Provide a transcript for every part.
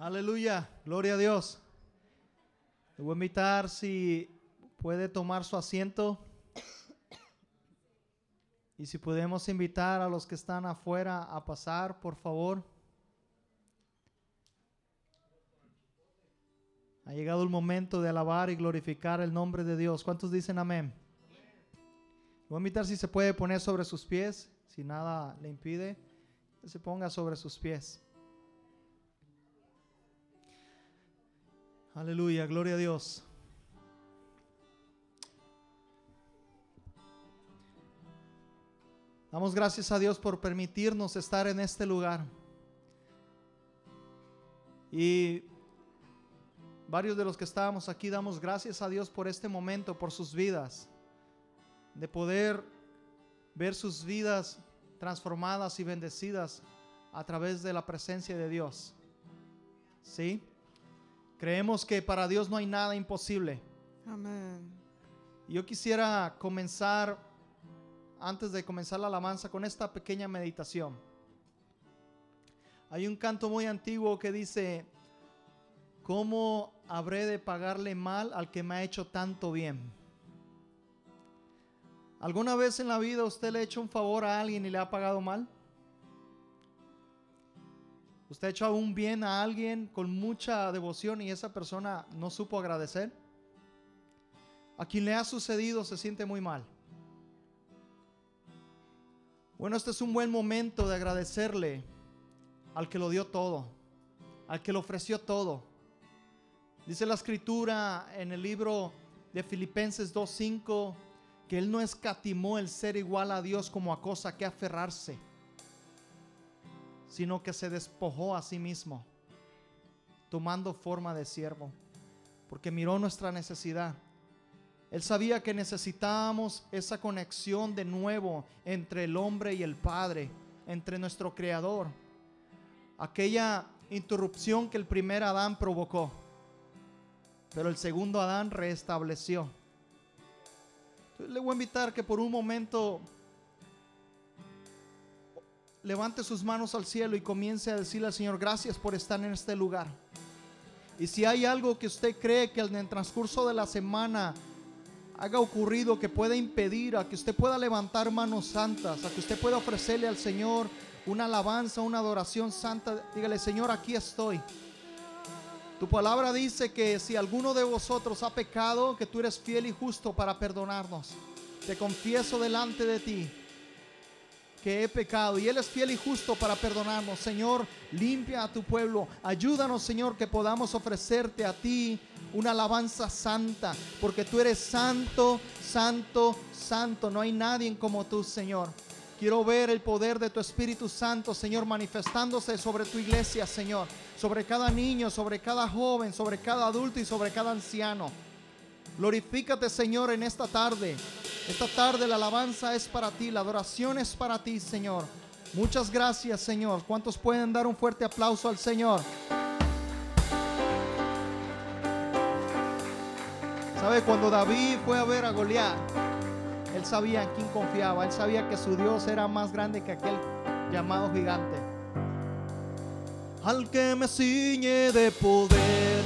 Aleluya, gloria a Dios. Le voy a invitar si puede tomar su asiento y si podemos invitar a los que están afuera a pasar, por favor. Ha llegado el momento de alabar y glorificar el nombre de Dios. ¿Cuántos dicen amén? Voy a invitar si se puede poner sobre sus pies, si nada le impide, se ponga sobre sus pies. Aleluya, gloria a Dios. Damos gracias a Dios por permitirnos estar en este lugar. Y varios de los que estábamos aquí damos gracias a Dios por este momento, por sus vidas, de poder ver sus vidas transformadas y bendecidas a través de la presencia de Dios. ¿Sí? Creemos que para Dios no hay nada imposible. Amén. Yo quisiera comenzar, antes de comenzar la alabanza, con esta pequeña meditación. Hay un canto muy antiguo que dice, ¿cómo habré de pagarle mal al que me ha hecho tanto bien? ¿Alguna vez en la vida usted le ha hecho un favor a alguien y le ha pagado mal? ¿Usted ha hecho un bien a alguien con mucha devoción y esa persona no supo agradecer? A quien le ha sucedido se siente muy mal. Bueno, este es un buen momento de agradecerle al que lo dio todo, al que lo ofreció todo. Dice la escritura en el libro de Filipenses 2.5 que Él no escatimó el ser igual a Dios como a cosa que aferrarse, sino que se despojó a sí mismo, tomando forma de siervo, porque miró nuestra necesidad. Él sabía que necesitábamos esa conexión de nuevo entre el hombre y el Padre, entre nuestro Creador. Aquella interrupción que el primer Adán provocó, pero el segundo Adán restableció. Le voy a invitar que por un momento levante sus manos al cielo y comience a decirle al Señor, gracias por estar en este lugar. Y si hay algo que usted cree que en el transcurso de la semana haga ocurrido que pueda impedir a que usted pueda levantar manos santas, a que usted pueda ofrecerle al Señor una alabanza, una adoración santa, dígale, Señor, aquí estoy. Tu palabra dice que si alguno de vosotros ha pecado, que tú eres fiel y justo para perdonarnos. Te confieso delante de ti que he pecado y Él es fiel y justo para perdonarnos. Señor, limpia a tu pueblo. Ayúdanos, Señor, que podamos ofrecerte a ti una alabanza santa, porque tú eres santo, santo, santo. No hay nadie como tú, Señor. Quiero ver el poder de tu Espíritu Santo, Señor, manifestándose sobre tu iglesia, Señor, sobre cada niño, sobre cada joven, sobre cada adulto y sobre cada anciano. Glorifícate, Señor, en esta tarde. Esta tarde la alabanza es para ti, la adoración es para ti, Señor. Muchas gracias, Señor. ¿Cuántos pueden dar un fuerte aplauso al Señor? ¿Sabe? Cuando David fue a ver a Goliat, él sabía en quién confiaba. Él sabía que su Dios era más grande que aquel llamado gigante. Al que me ciñe de poder,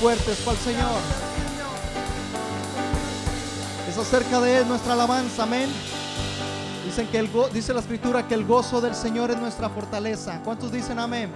fuertes para el Señor. Es acerca de Él nuestra alabanza, amén. Dicen que el dice la escritura que el gozo del Señor es nuestra fortaleza. ¿Cuántos dicen amén?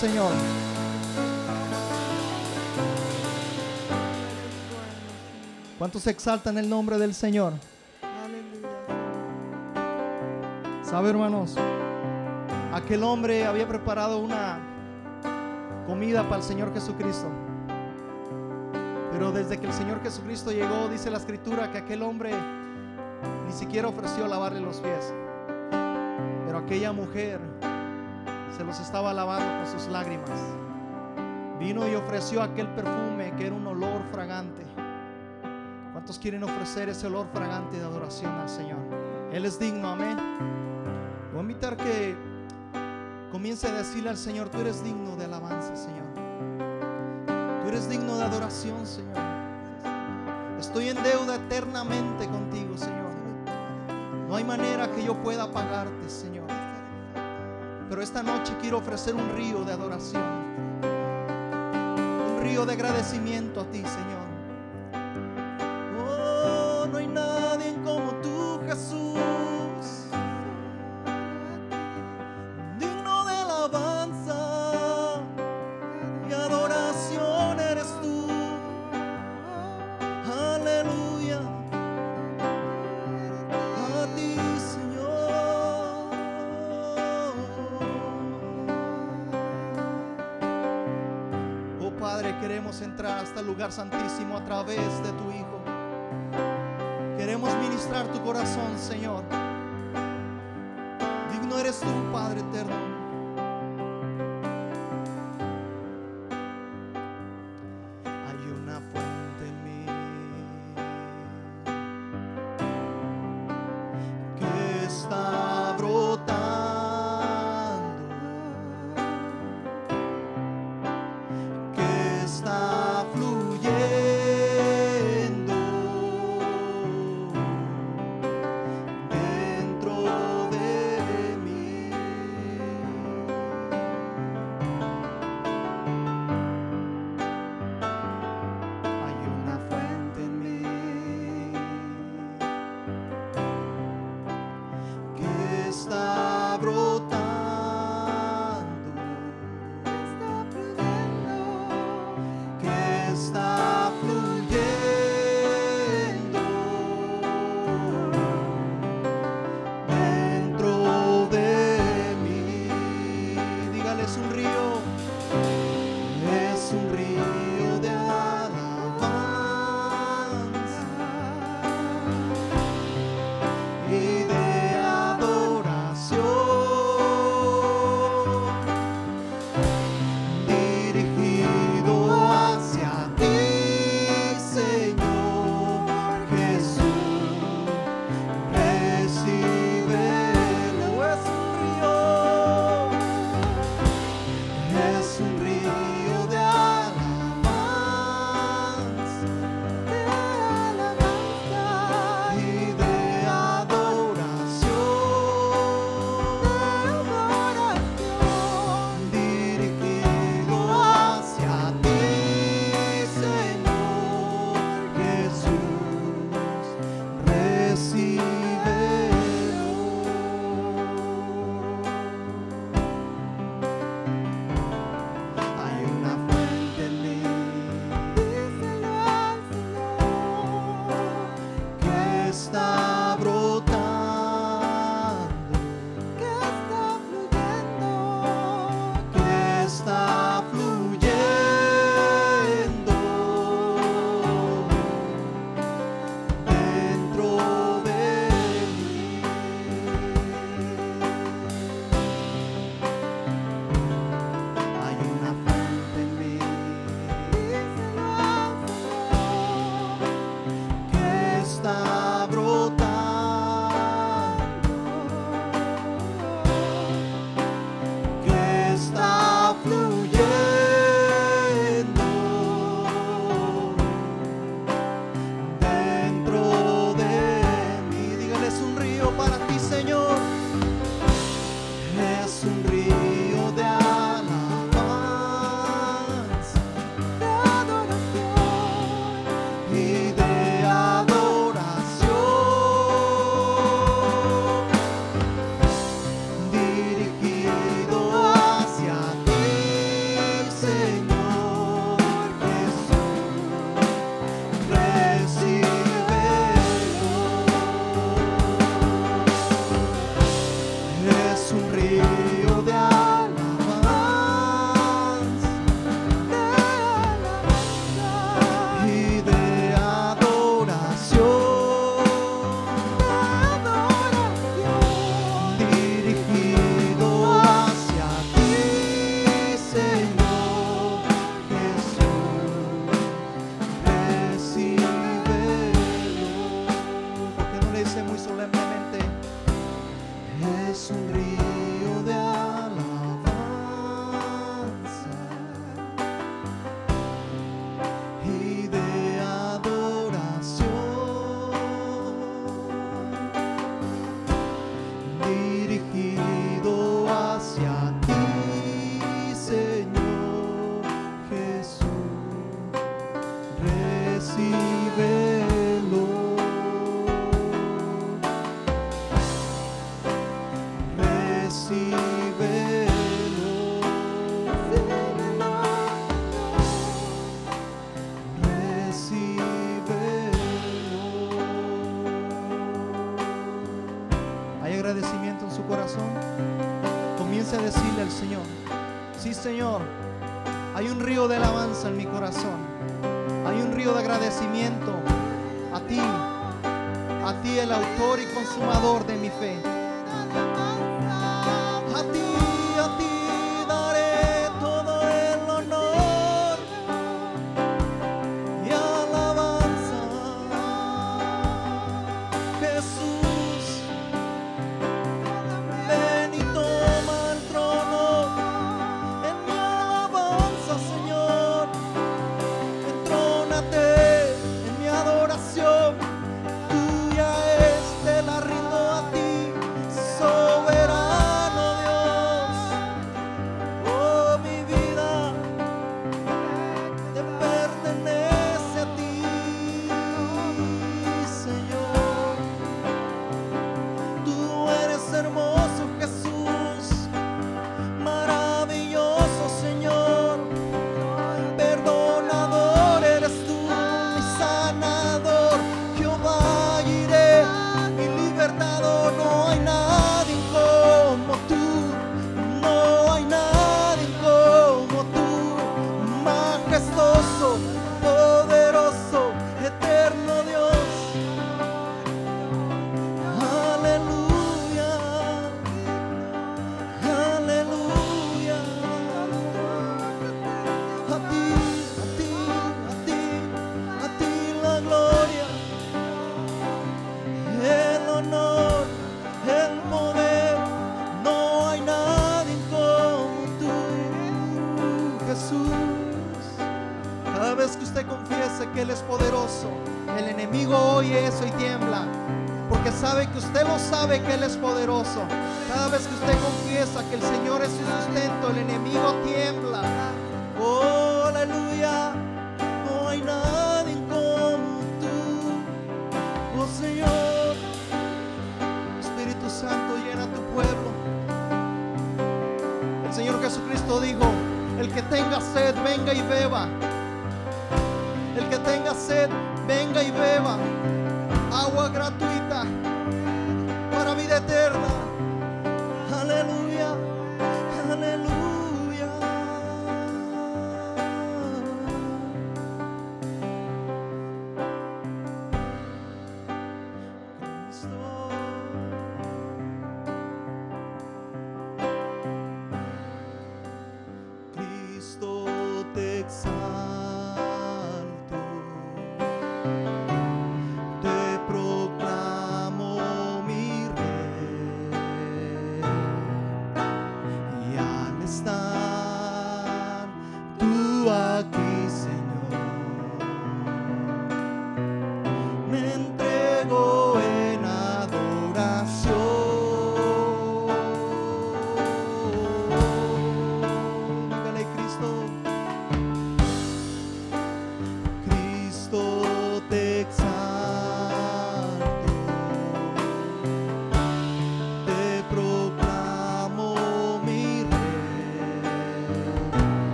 Señor? ¿Cuántos exaltan el nombre del Señor? ¿Sabe, hermanos? Aquel hombre había preparado una comida para el Señor Jesucristo. Pero desde que el Señor Jesucristo llegó, dice la escritura que aquel hombre ni siquiera ofreció lavarle los pies. Pero aquella mujer se los estaba lavando con sus lágrimas. Vino y ofreció aquel perfume que era un olor fragante. ¿Cuántos quieren ofrecer ese olor fragante de adoración al Señor? Él es digno, amén. Voy a invitar que comience a decirle al Señor, tú eres digno de alabanza, Señor. Tú eres digno de adoración, Señor. Estoy en deuda eternamente contigo, Señor. No hay manera que yo pueda pagarte, Señor. Pero esta noche quiero ofrecer un río de adoración. Un río de agradecimiento a ti, Señor. Santísimo a través de tu Hijo. Queremos ministrar tu corazón, Señor. Digno eres tú, Padre eterno. en mi corazón. Hay un río de agradecimiento a ti, a ti el autor y consumador.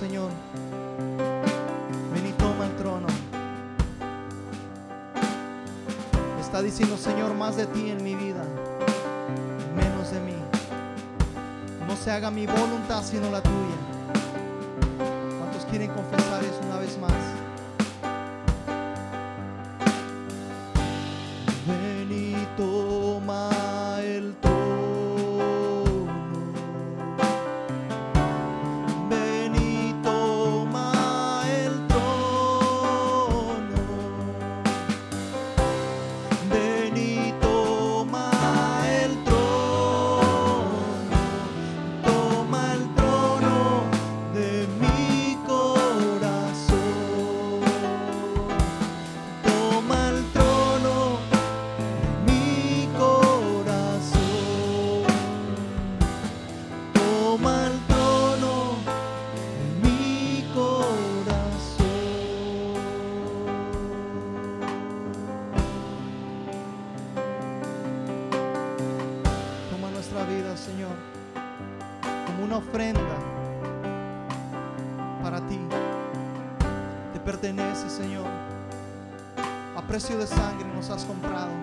Señor, ven y toma el trono. Está diciendo, Señor, más de ti en mi vida, menos de mí. No se haga mi voluntad sino la tuya. Precio de sangre nos has comprado.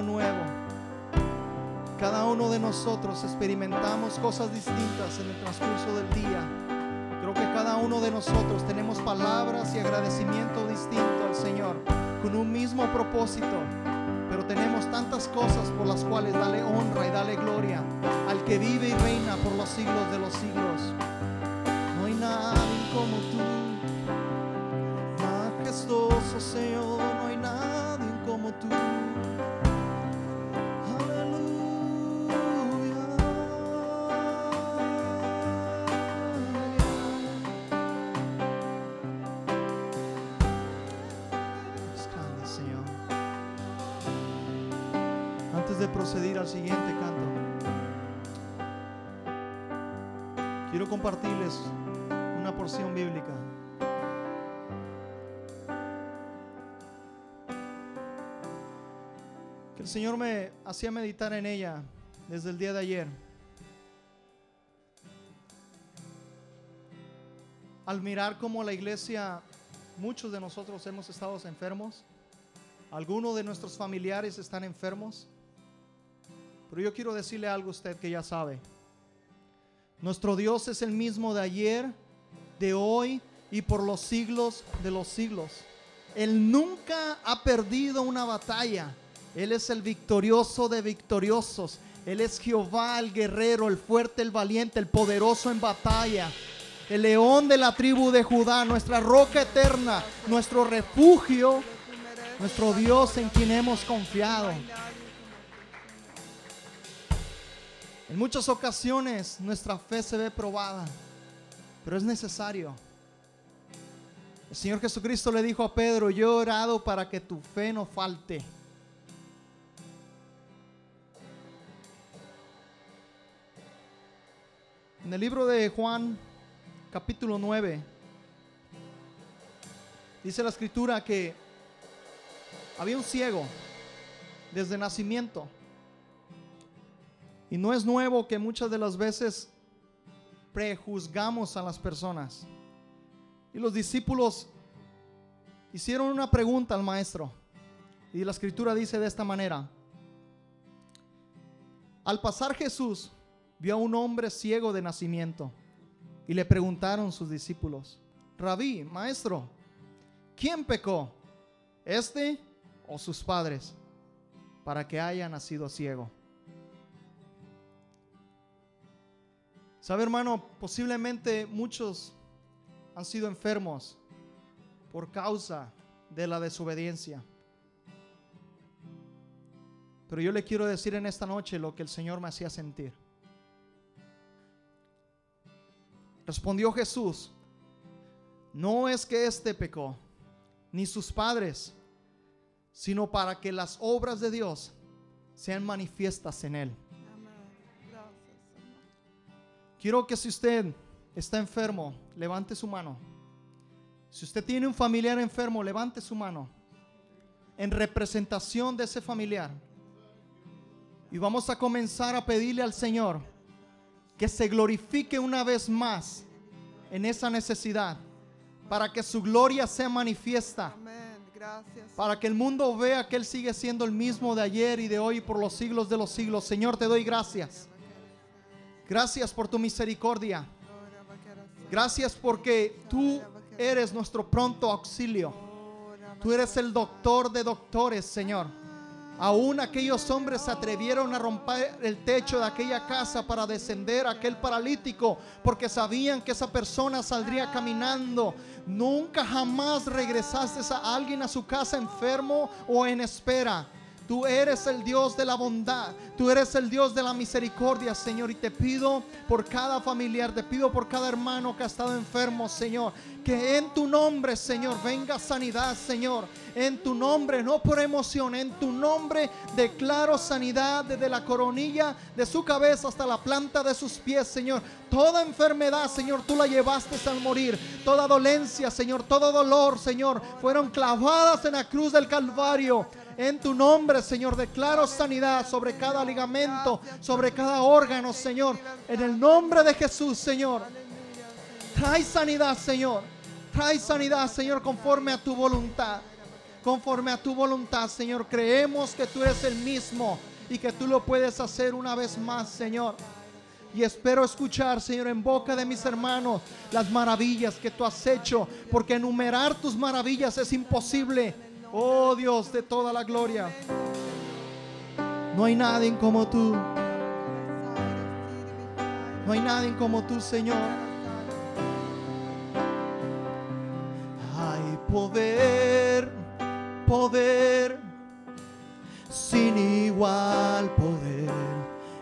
Nuevo. Cada uno de nosotros experimentamos cosas distintas en el transcurso del día. Creo que cada uno de nosotros tenemos palabras y agradecimiento distinto al Señor con un mismo propósito. Pero tenemos tantas cosas por las cuales dale honra y dale gloria al que vive y reina por los siglos de los siglos. No hay nadie como tú, Proceder al siguiente canto, quiero compartirles una porción bíblica. Que el Señor me hacía meditar en ella desde el día de ayer. Al mirar cómo la iglesia, muchos de nosotros hemos estado enfermos, algunos de nuestros familiares están enfermos, pero yo quiero decirle algo a usted que ya sabe. Nuestro Dios es el mismo de ayer, de hoy y por los siglos de los siglos. Él nunca ha perdido una batalla. Él es el victorioso de victoriosos. Él es Jehová, el guerrero, el fuerte, el valiente, el poderoso en batalla. El león de la tribu de Judá, nuestra roca eterna, nuestro refugio, nuestro Dios en quien hemos confiado. En muchas ocasiones nuestra fe se ve probada, pero es necesario. El Señor Jesucristo le dijo a Pedro, yo he orado para que tu fe no falte. En el libro de Juan, capítulo 9, dice la escritura que había un ciego desde nacimiento. Y no es nuevo que muchas de las veces prejuzgamos a las personas. Y los discípulos hicieron una pregunta al maestro. Y la escritura dice de esta manera. Al pasar Jesús vio a un hombre ciego de nacimiento y le preguntaron sus discípulos, Rabí, maestro, ¿quién pecó? ¿Este o sus padres para que haya nacido ciego? Sabe hermano, posiblemente muchos han sido enfermos por causa de la desobediencia. Pero yo le quiero decir en esta noche lo que el Señor me hacía sentir. Respondió Jesús, no es que éste pecó, ni sus padres, sino para que las obras de Dios sean manifiestas en él. Quiero que si usted está enfermo, levante su mano. Si usted tiene un familiar enfermo, levante su mano en representación de ese familiar. Y vamos a comenzar a pedirle al Señor que se glorifique una vez más en esa necesidad, para que su gloria sea manifiesta, para que el mundo vea que Él sigue siendo el mismo de ayer y de hoy por los siglos de los siglos. Señor, te doy gracias. Gracias por tu misericordia. Gracias porque tú eres nuestro pronto auxilio. Tú eres el doctor de doctores, Señor. Aún aquellos hombres se atrevieron a romper el techo de aquella casa para descender a aquel paralítico porque sabían que esa persona saldría caminando. Nunca jamás regresaste a alguien a su casa enfermo o en espera. Tú eres el Dios de la bondad. Tú eres el Dios de la misericordia, Señor. Y te pido por cada familiar, te pido por cada hermano que ha estado enfermo, Señor. Que en tu nombre, Señor, venga sanidad, Señor. En tu nombre, no por emoción, en tu nombre declaro sanidad desde la coronilla de su cabeza hasta la planta de sus pies, Señor. Toda enfermedad, Señor, tú la llevaste al morir. Toda dolencia, Señor, todo dolor, Señor, fueron clavadas en la cruz del Calvario. En tu nombre, Señor, declaro sanidad sobre cada ligamento, sobre cada órgano, Señor. En el nombre de Jesús, Señor. Trae sanidad, Señor. Trae sanidad, Señor, conforme a tu voluntad. Conforme a tu voluntad, Señor. Creemos que tú eres el mismo y que tú lo puedes hacer una vez más, Señor. Y espero escuchar, Señor, en boca de mis hermanos las maravillas que tú has hecho, porque enumerar tus maravillas es imposible. Oh Dios de toda la gloria. No hay nadie como tú. No hay nadie como tú, Señor. Hay poder, poder, sin igual poder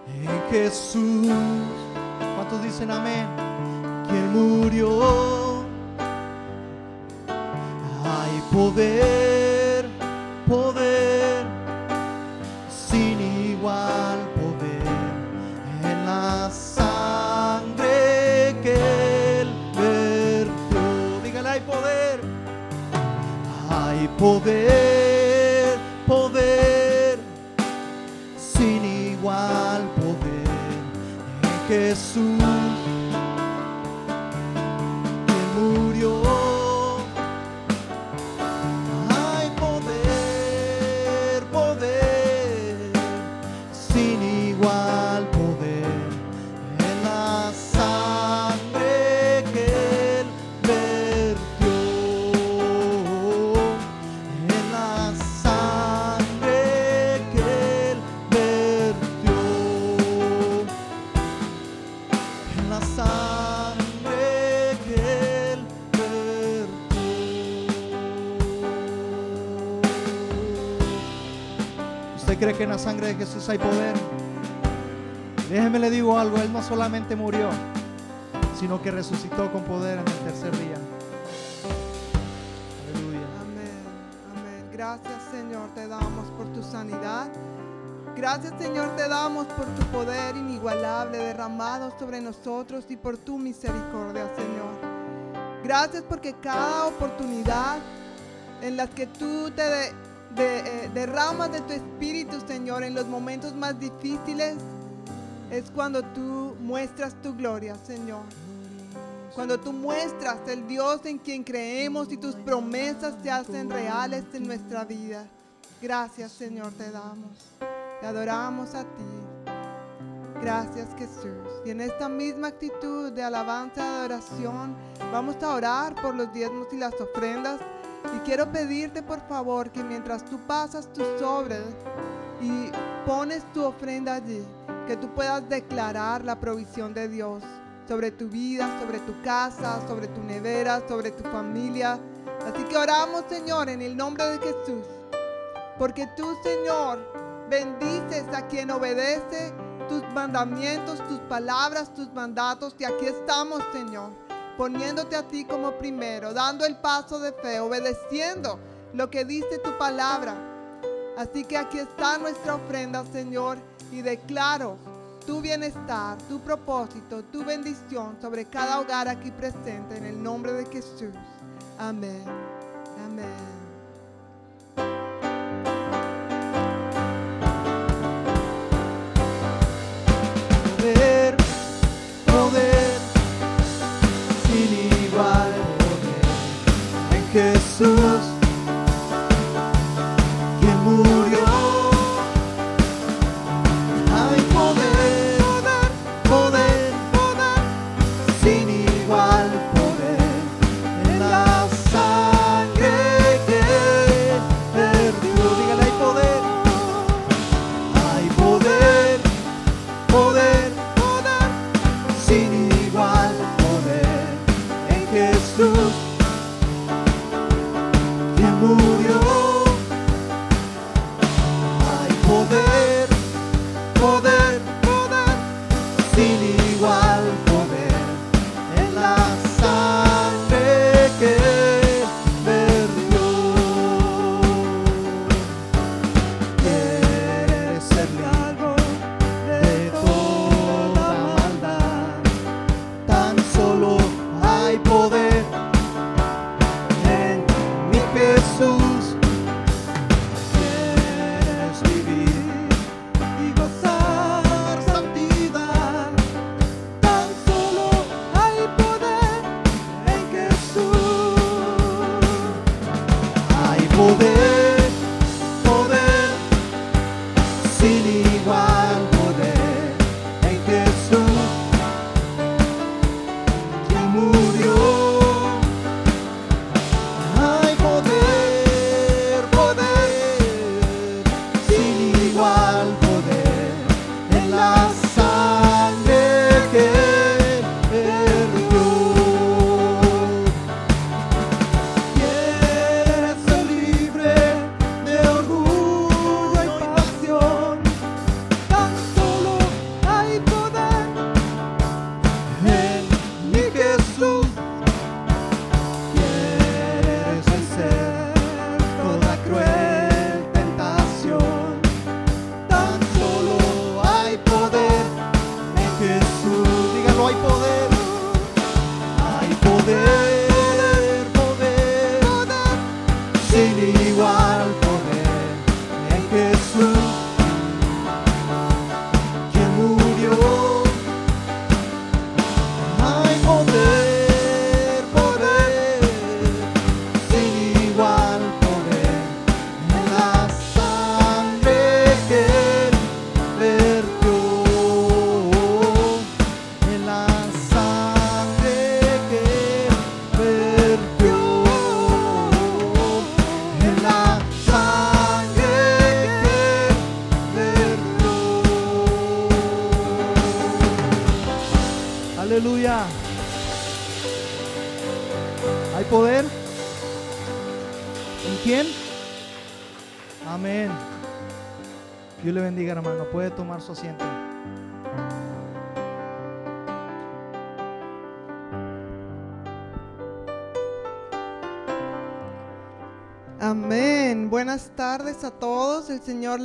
en Jesús. ¿Cuántos dicen amén? Quien murió. Hay poder poder, poder, sin igual poder, en Jesús. Jesús hay poder? Déjeme le digo algo, Él no solamente murió, sino que resucitó con poder en el tercer día. Aleluya. Amén, amén. Gracias Señor, te damos por tu sanidad. Gracias Señor, te damos por tu poder inigualable derramado sobre nosotros y por tu misericordia, Señor. Gracias porque cada oportunidad en la que tú te de, eh, derramas de tu espíritu, Señor, en los momentos más difíciles, es cuando tú muestras tu gloria, Señor. Cuando tú muestras el Dios en quien creemos y tus promesas se hacen reales en nuestra vida. Gracias, Señor, te damos. Te adoramos a ti. Gracias, Jesús. Y en esta misma actitud de alabanza, de adoración, vamos a orar por los diezmos y las ofrendas. Y quiero pedirte por favor que mientras tú pasas tu sobre y pones tu ofrenda allí, que tú puedas declarar la provisión de Dios sobre tu vida, sobre tu casa, sobre tu nevera, sobre tu familia. Así que oramos, Señor, en el nombre de Jesús. Porque tú, Señor, bendices a quien obedece tus mandamientos, tus palabras, tus mandatos. Y aquí estamos, Señor, poniéndote a ti como primero, dando el paso de fe, obedeciendo lo que dice tu palabra. Así que aquí está nuestra ofrenda, Señor, y declaro tu bienestar, tu propósito, tu bendición sobre cada hogar aquí presente en el nombre de Jesús. Amén. Amén. Jesús,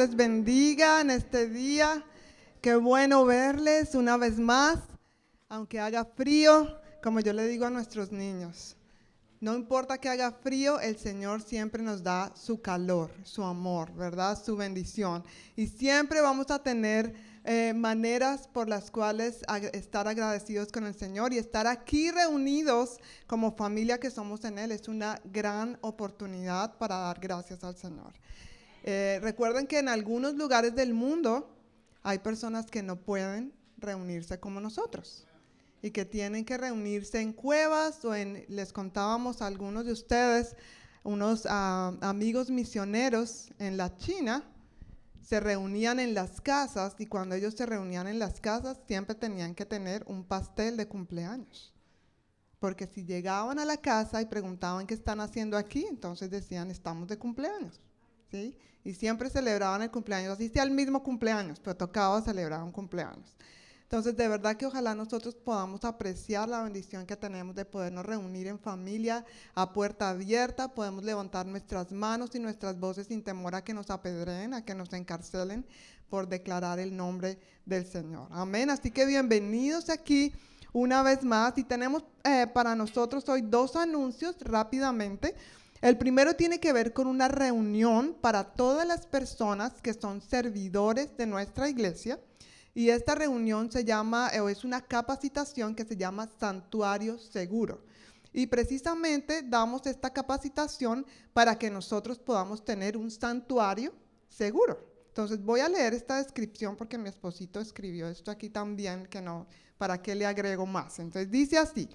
les bendiga en este día. Qué bueno verles una vez más, aunque haga frío, como yo le digo a nuestros niños. No importa que haga frío, el Señor siempre nos da su calor, su amor, ¿verdad? Su bendición. Y siempre vamos a tener eh, maneras por las cuales ag- estar agradecidos con el Señor y estar aquí reunidos como familia que somos en Él es una gran oportunidad para dar gracias al Señor. Eh, recuerden que en algunos lugares del mundo hay personas que no pueden reunirse como nosotros y que tienen que reunirse en cuevas o en, les contábamos a algunos de ustedes, unos ah, amigos misioneros en la China, se reunían en las casas y cuando ellos se reunían en las casas siempre tenían que tener un pastel de cumpleaños. Porque si llegaban a la casa y preguntaban qué están haciendo aquí, entonces decían, estamos de cumpleaños. ¿sí? Y siempre celebraban el cumpleaños, así sea el mismo cumpleaños, pero tocaba celebrar un cumpleaños. Entonces, de verdad que ojalá nosotros podamos apreciar la bendición que tenemos de podernos reunir en familia a puerta abierta, podemos levantar nuestras manos y nuestras voces sin temor a que nos apedreen, a que nos encarcelen por declarar el nombre del Señor. Amén. Así que bienvenidos aquí una vez más y tenemos eh, para nosotros hoy dos anuncios rápidamente. El primero tiene que ver con una reunión para todas las personas que son servidores de nuestra iglesia. Y esta reunión se llama, o es una capacitación que se llama Santuario Seguro. Y precisamente damos esta capacitación para que nosotros podamos tener un santuario seguro. Entonces voy a leer esta descripción porque mi esposito escribió esto aquí también, que no, ¿para qué le agrego más? Entonces dice así,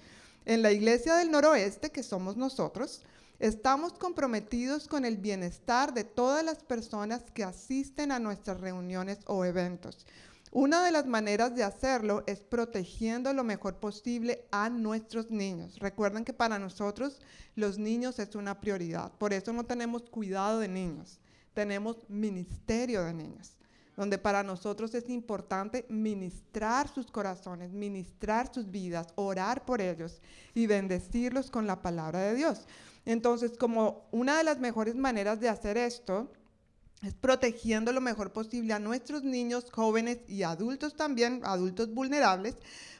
en la iglesia del noroeste, que somos nosotros, estamos comprometidos con el bienestar de todas las personas que asisten a nuestras reuniones o eventos. Una de las maneras de hacerlo es protegiendo lo mejor posible a nuestros niños. Recuerden que para nosotros los niños es una prioridad. Por eso no tenemos cuidado de niños, tenemos ministerio de niños, donde para nosotros es importante ministrar sus corazones, ministrar sus vidas, orar por ellos y bendecirlos con la palabra de Dios. Entonces, como una de las mejores maneras de hacer esto, es protegiendo lo mejor posible a nuestros niños, jóvenes y adultos también, adultos vulnerables.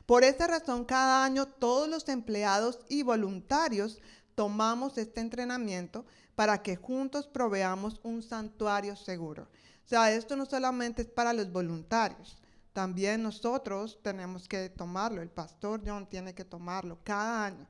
Por esa razón, cada año todos los empleados y voluntarios tomamos este entrenamiento para que juntos proveamos un santuario seguro. O sea, esto no solamente es para los voluntarios, también nosotros tenemos que tomarlo, el pastor John tiene que tomarlo cada año.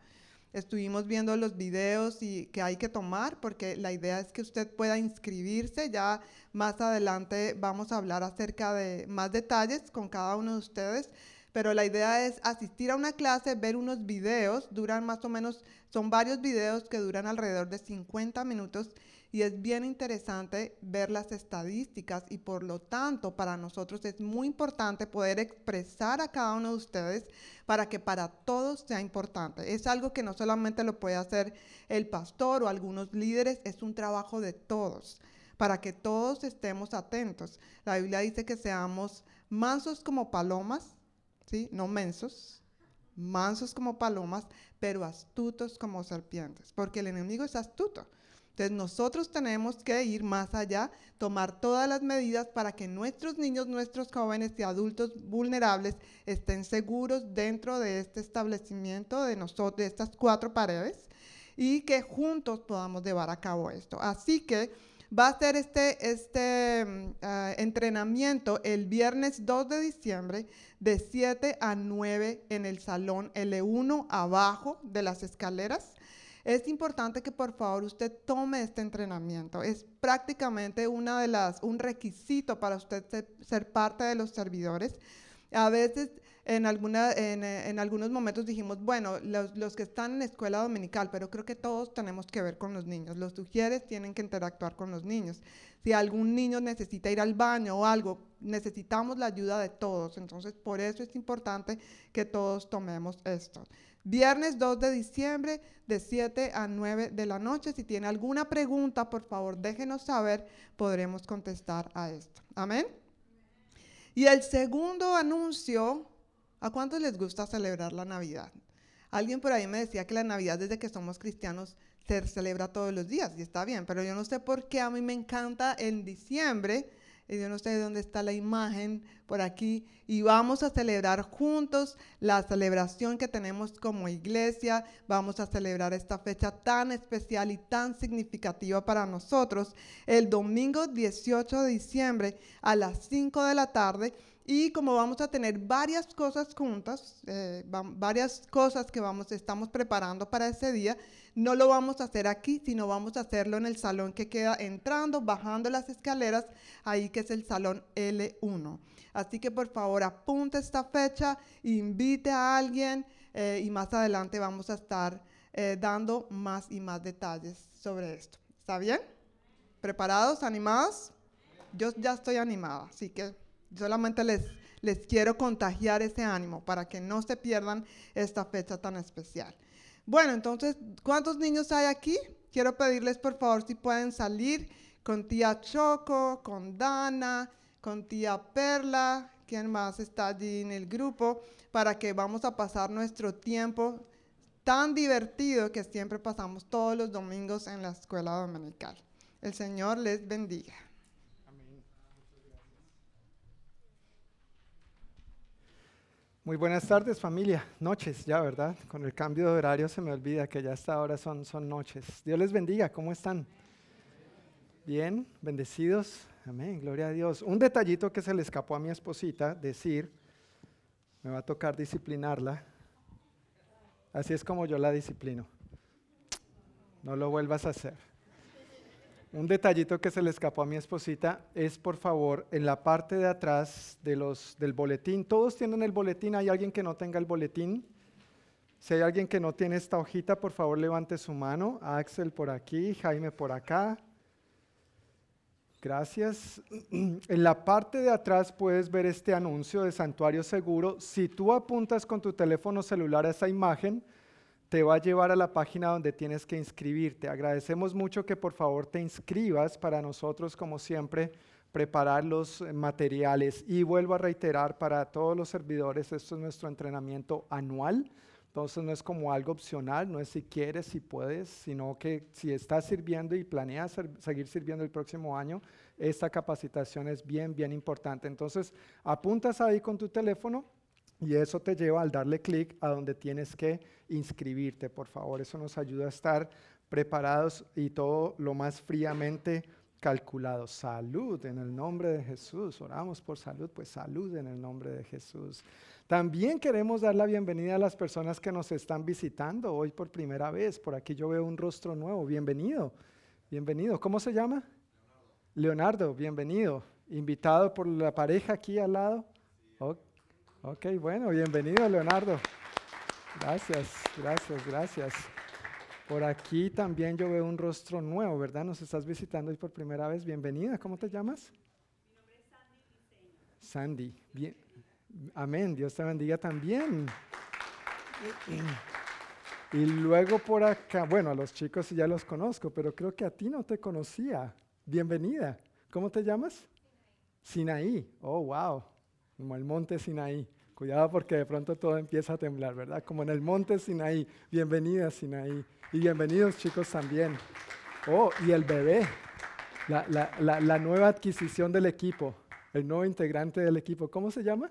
Estuvimos viendo los videos y que hay que tomar porque la idea es que usted pueda inscribirse. Ya más adelante vamos a hablar acerca de más detalles con cada uno de ustedes. Pero la idea es asistir a una clase, ver unos videos, duran más o menos, son varios videos que duran alrededor de 50 minutos y es bien interesante ver las estadísticas y por lo tanto para nosotros es muy importante poder expresar a cada uno de ustedes para que para todos sea importante. Es algo que no solamente lo puede hacer el pastor o algunos líderes, es un trabajo de todos para que todos estemos atentos. La Biblia dice que seamos mansos como palomas, ¿sí? No mensos, mansos como palomas, pero astutos como serpientes, porque el enemigo es astuto. Entonces nosotros tenemos que ir más allá, tomar todas las medidas para que nuestros niños, nuestros jóvenes y adultos vulnerables estén seguros dentro de este establecimiento de nosotros, de estas cuatro paredes, y que juntos podamos llevar a cabo esto. Así que va a ser este, este mm, ah, entrenamiento el viernes 2 de diciembre de 7 a 9 en el salón L1 abajo de las escaleras. Es importante que por favor usted tome este entrenamiento. Es prácticamente una de las, un requisito para usted ser, parte de los servidores. A veces en, alguna, en, algunos momentos dijimos, bueno, los, los, que están en escuela dominical, pero creo que todos tenemos que ver con los niños. Los sugieres tienen que interactuar con los niños. Si algún niño necesita ir al baño o algo, necesitamos la ayuda de todos. Entonces, por eso es importante que todos tomemos esto. Viernes 2 de diciembre de 7 a 9 de la noche. Si tiene alguna pregunta, por favor, déjenos saber, podremos contestar a esto. Amén. Y el segundo anuncio, ¿a cuántos les gusta celebrar la Navidad? Alguien por ahí me decía que la Navidad desde que somos cristianos se celebra todos los días y está bien, pero yo no sé por qué a mí me encanta en diciembre y yo no sé dónde está la imagen por aquí, y vamos a celebrar juntos la celebración que tenemos como iglesia, vamos a celebrar esta fecha tan especial y tan significativa para nosotros, el domingo 18 de diciembre a las 5 de la tarde, y como vamos a tener varias cosas juntas, eh, varias cosas que vamos, estamos preparando para ese día, no lo vamos a hacer aquí, sino vamos a hacerlo en el salón que queda entrando, bajando las escaleras, ahí que es el salón L1. Así que por favor apunte esta fecha, invite a alguien eh, y más adelante vamos a estar eh, dando más y más detalles sobre esto. ¿Está bien? ¿Preparados? ¿Animados? Yo ya estoy animada, así que solamente les, les quiero contagiar ese ánimo para que no se pierdan esta fecha tan especial. Bueno, entonces, ¿cuántos niños hay aquí? Quiero pedirles por favor si pueden salir con tía Choco, con Dana, con tía Perla, quien más está allí en el grupo, para que vamos a pasar nuestro tiempo tan divertido que siempre pasamos todos los domingos en la escuela dominical. El Señor les bendiga. Muy buenas tardes familia, noches ya, ¿verdad? Con el cambio de horario se me olvida que ya hasta ahora son, son noches. Dios les bendiga, ¿cómo están? Bien, bendecidos, amén, gloria a Dios. Un detallito que se le escapó a mi esposita decir, me va a tocar disciplinarla, así es como yo la disciplino. No lo vuelvas a hacer. Un detallito que se le escapó a mi esposita es, por favor, en la parte de atrás de los, del boletín. Todos tienen el boletín. ¿Hay alguien que no tenga el boletín? Si hay alguien que no tiene esta hojita, por favor, levante su mano. Axel por aquí, Jaime por acá. Gracias. En la parte de atrás puedes ver este anuncio de Santuario Seguro. Si tú apuntas con tu teléfono celular a esa imagen, te va a llevar a la página donde tienes que inscribirte. Agradecemos mucho que por favor te inscribas para nosotros, como siempre, preparar los materiales. Y vuelvo a reiterar para todos los servidores, esto es nuestro entrenamiento anual. Entonces no es como algo opcional, no es si quieres, si puedes, sino que si estás sirviendo y planeas seguir sirviendo el próximo año, esta capacitación es bien, bien importante. Entonces apuntas ahí con tu teléfono y eso te lleva al darle clic a donde tienes que inscribirte, por favor. Eso nos ayuda a estar preparados y todo lo más fríamente calculado. Salud en el nombre de Jesús. Oramos por salud, pues salud en el nombre de Jesús. También queremos dar la bienvenida a las personas que nos están visitando hoy por primera vez. Por aquí yo veo un rostro nuevo. Bienvenido. Bienvenido. ¿Cómo se llama? Leonardo, bienvenido. Invitado por la pareja aquí al lado. Ok, bueno, bienvenido Leonardo. Gracias, gracias, gracias. Por aquí también yo veo un rostro nuevo, ¿verdad? Nos estás visitando hoy por primera vez. Bienvenida, ¿cómo te llamas? Mi nombre es Sandy Sandy, bien. Amén, Dios te bendiga también. Y luego por acá, bueno, a los chicos ya los conozco, pero creo que a ti no te conocía. Bienvenida. ¿Cómo te llamas? Sinaí. Oh, wow como el monte Sinaí. Cuidado porque de pronto todo empieza a temblar, ¿verdad? Como en el monte Sinaí. Bienvenida Sinaí. Y bienvenidos chicos también. Oh, y el bebé. La, la, la, nueva adquisición del equipo. El nuevo integrante del equipo. ¿Cómo se llama?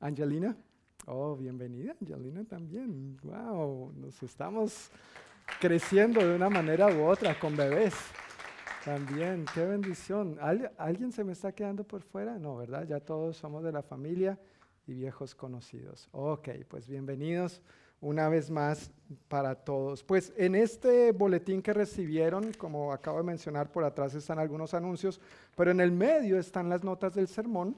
Angelina. Oh, bienvenida Angelina también. Wow, nos estamos creciendo de una manera u otra con bebés. También, qué bendición. ¿Alguien se me está quedando por fuera? No, ¿verdad? Ya todos somos de la familia y viejos conocidos. Ok, pues bienvenidos una vez más para todos. Pues en este boletín que recibieron, como acabo de mencionar, por atrás están algunos anuncios, pero en el medio están las notas del sermón,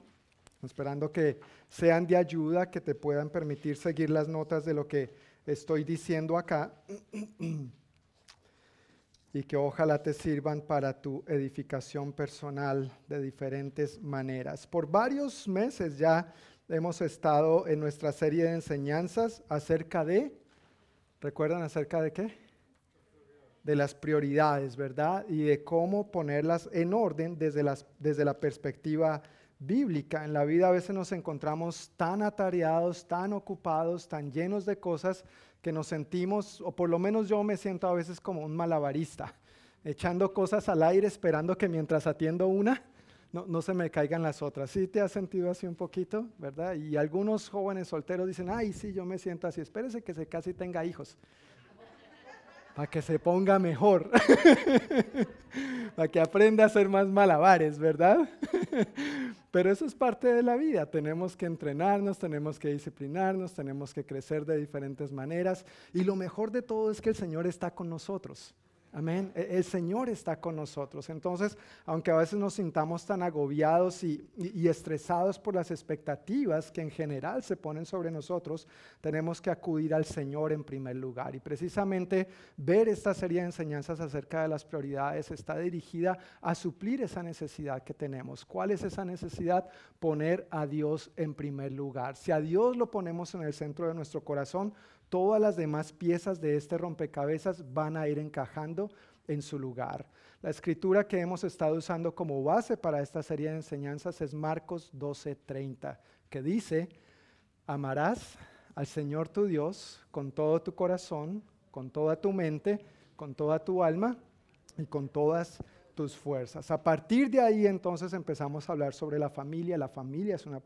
esperando que sean de ayuda, que te puedan permitir seguir las notas de lo que estoy diciendo acá. y que ojalá te sirvan para tu edificación personal de diferentes maneras. Por varios meses ya hemos estado en nuestra serie de enseñanzas acerca de, ¿recuerdan acerca de qué? De las prioridades, ¿verdad? Y de cómo ponerlas en orden desde, las, desde la perspectiva bíblica. En la vida a veces nos encontramos tan atareados, tan ocupados, tan llenos de cosas que nos sentimos, o por lo menos yo me siento a veces como un malabarista, echando cosas al aire esperando que mientras atiendo una, no, no, se me caigan las otras. ¿Sí te has sentido así un poquito, verdad? Y algunos jóvenes solteros dicen, ay, sí, yo me siento así, espérese que se casi tenga hijos para que se ponga mejor, para que aprenda a hacer más malabares, ¿verdad? Pero eso es parte de la vida, tenemos que entrenarnos, tenemos que disciplinarnos, tenemos que crecer de diferentes maneras y lo mejor de todo es que el Señor está con nosotros. Amén. E, el Señor está con nosotros. Entonces, aunque a veces nos sintamos tan agobiados y, estresados por las expectativas que en general se ponen sobre nosotros, tenemos que acudir al Señor en primer lugar. Y precisamente ver esta serie de enseñanzas acerca de las prioridades está dirigida a suplir esa necesidad que tenemos. ¿Cuál es esa necesidad? Poner a Dios en primer lugar. Si a Dios lo ponemos en el centro de nuestro corazón, todas las demás piezas de este rompecabezas van a ir encajando en su lugar. La escritura que hemos estado usando como base para esta serie de enseñanzas es Marcos 12:30, que dice, amarás al Señor tu Dios con todo tu corazón, con toda tu mente, con toda tu alma y con todas tus fuerzas. A partir de ahí entonces empezamos a hablar sobre la familia. La familia es una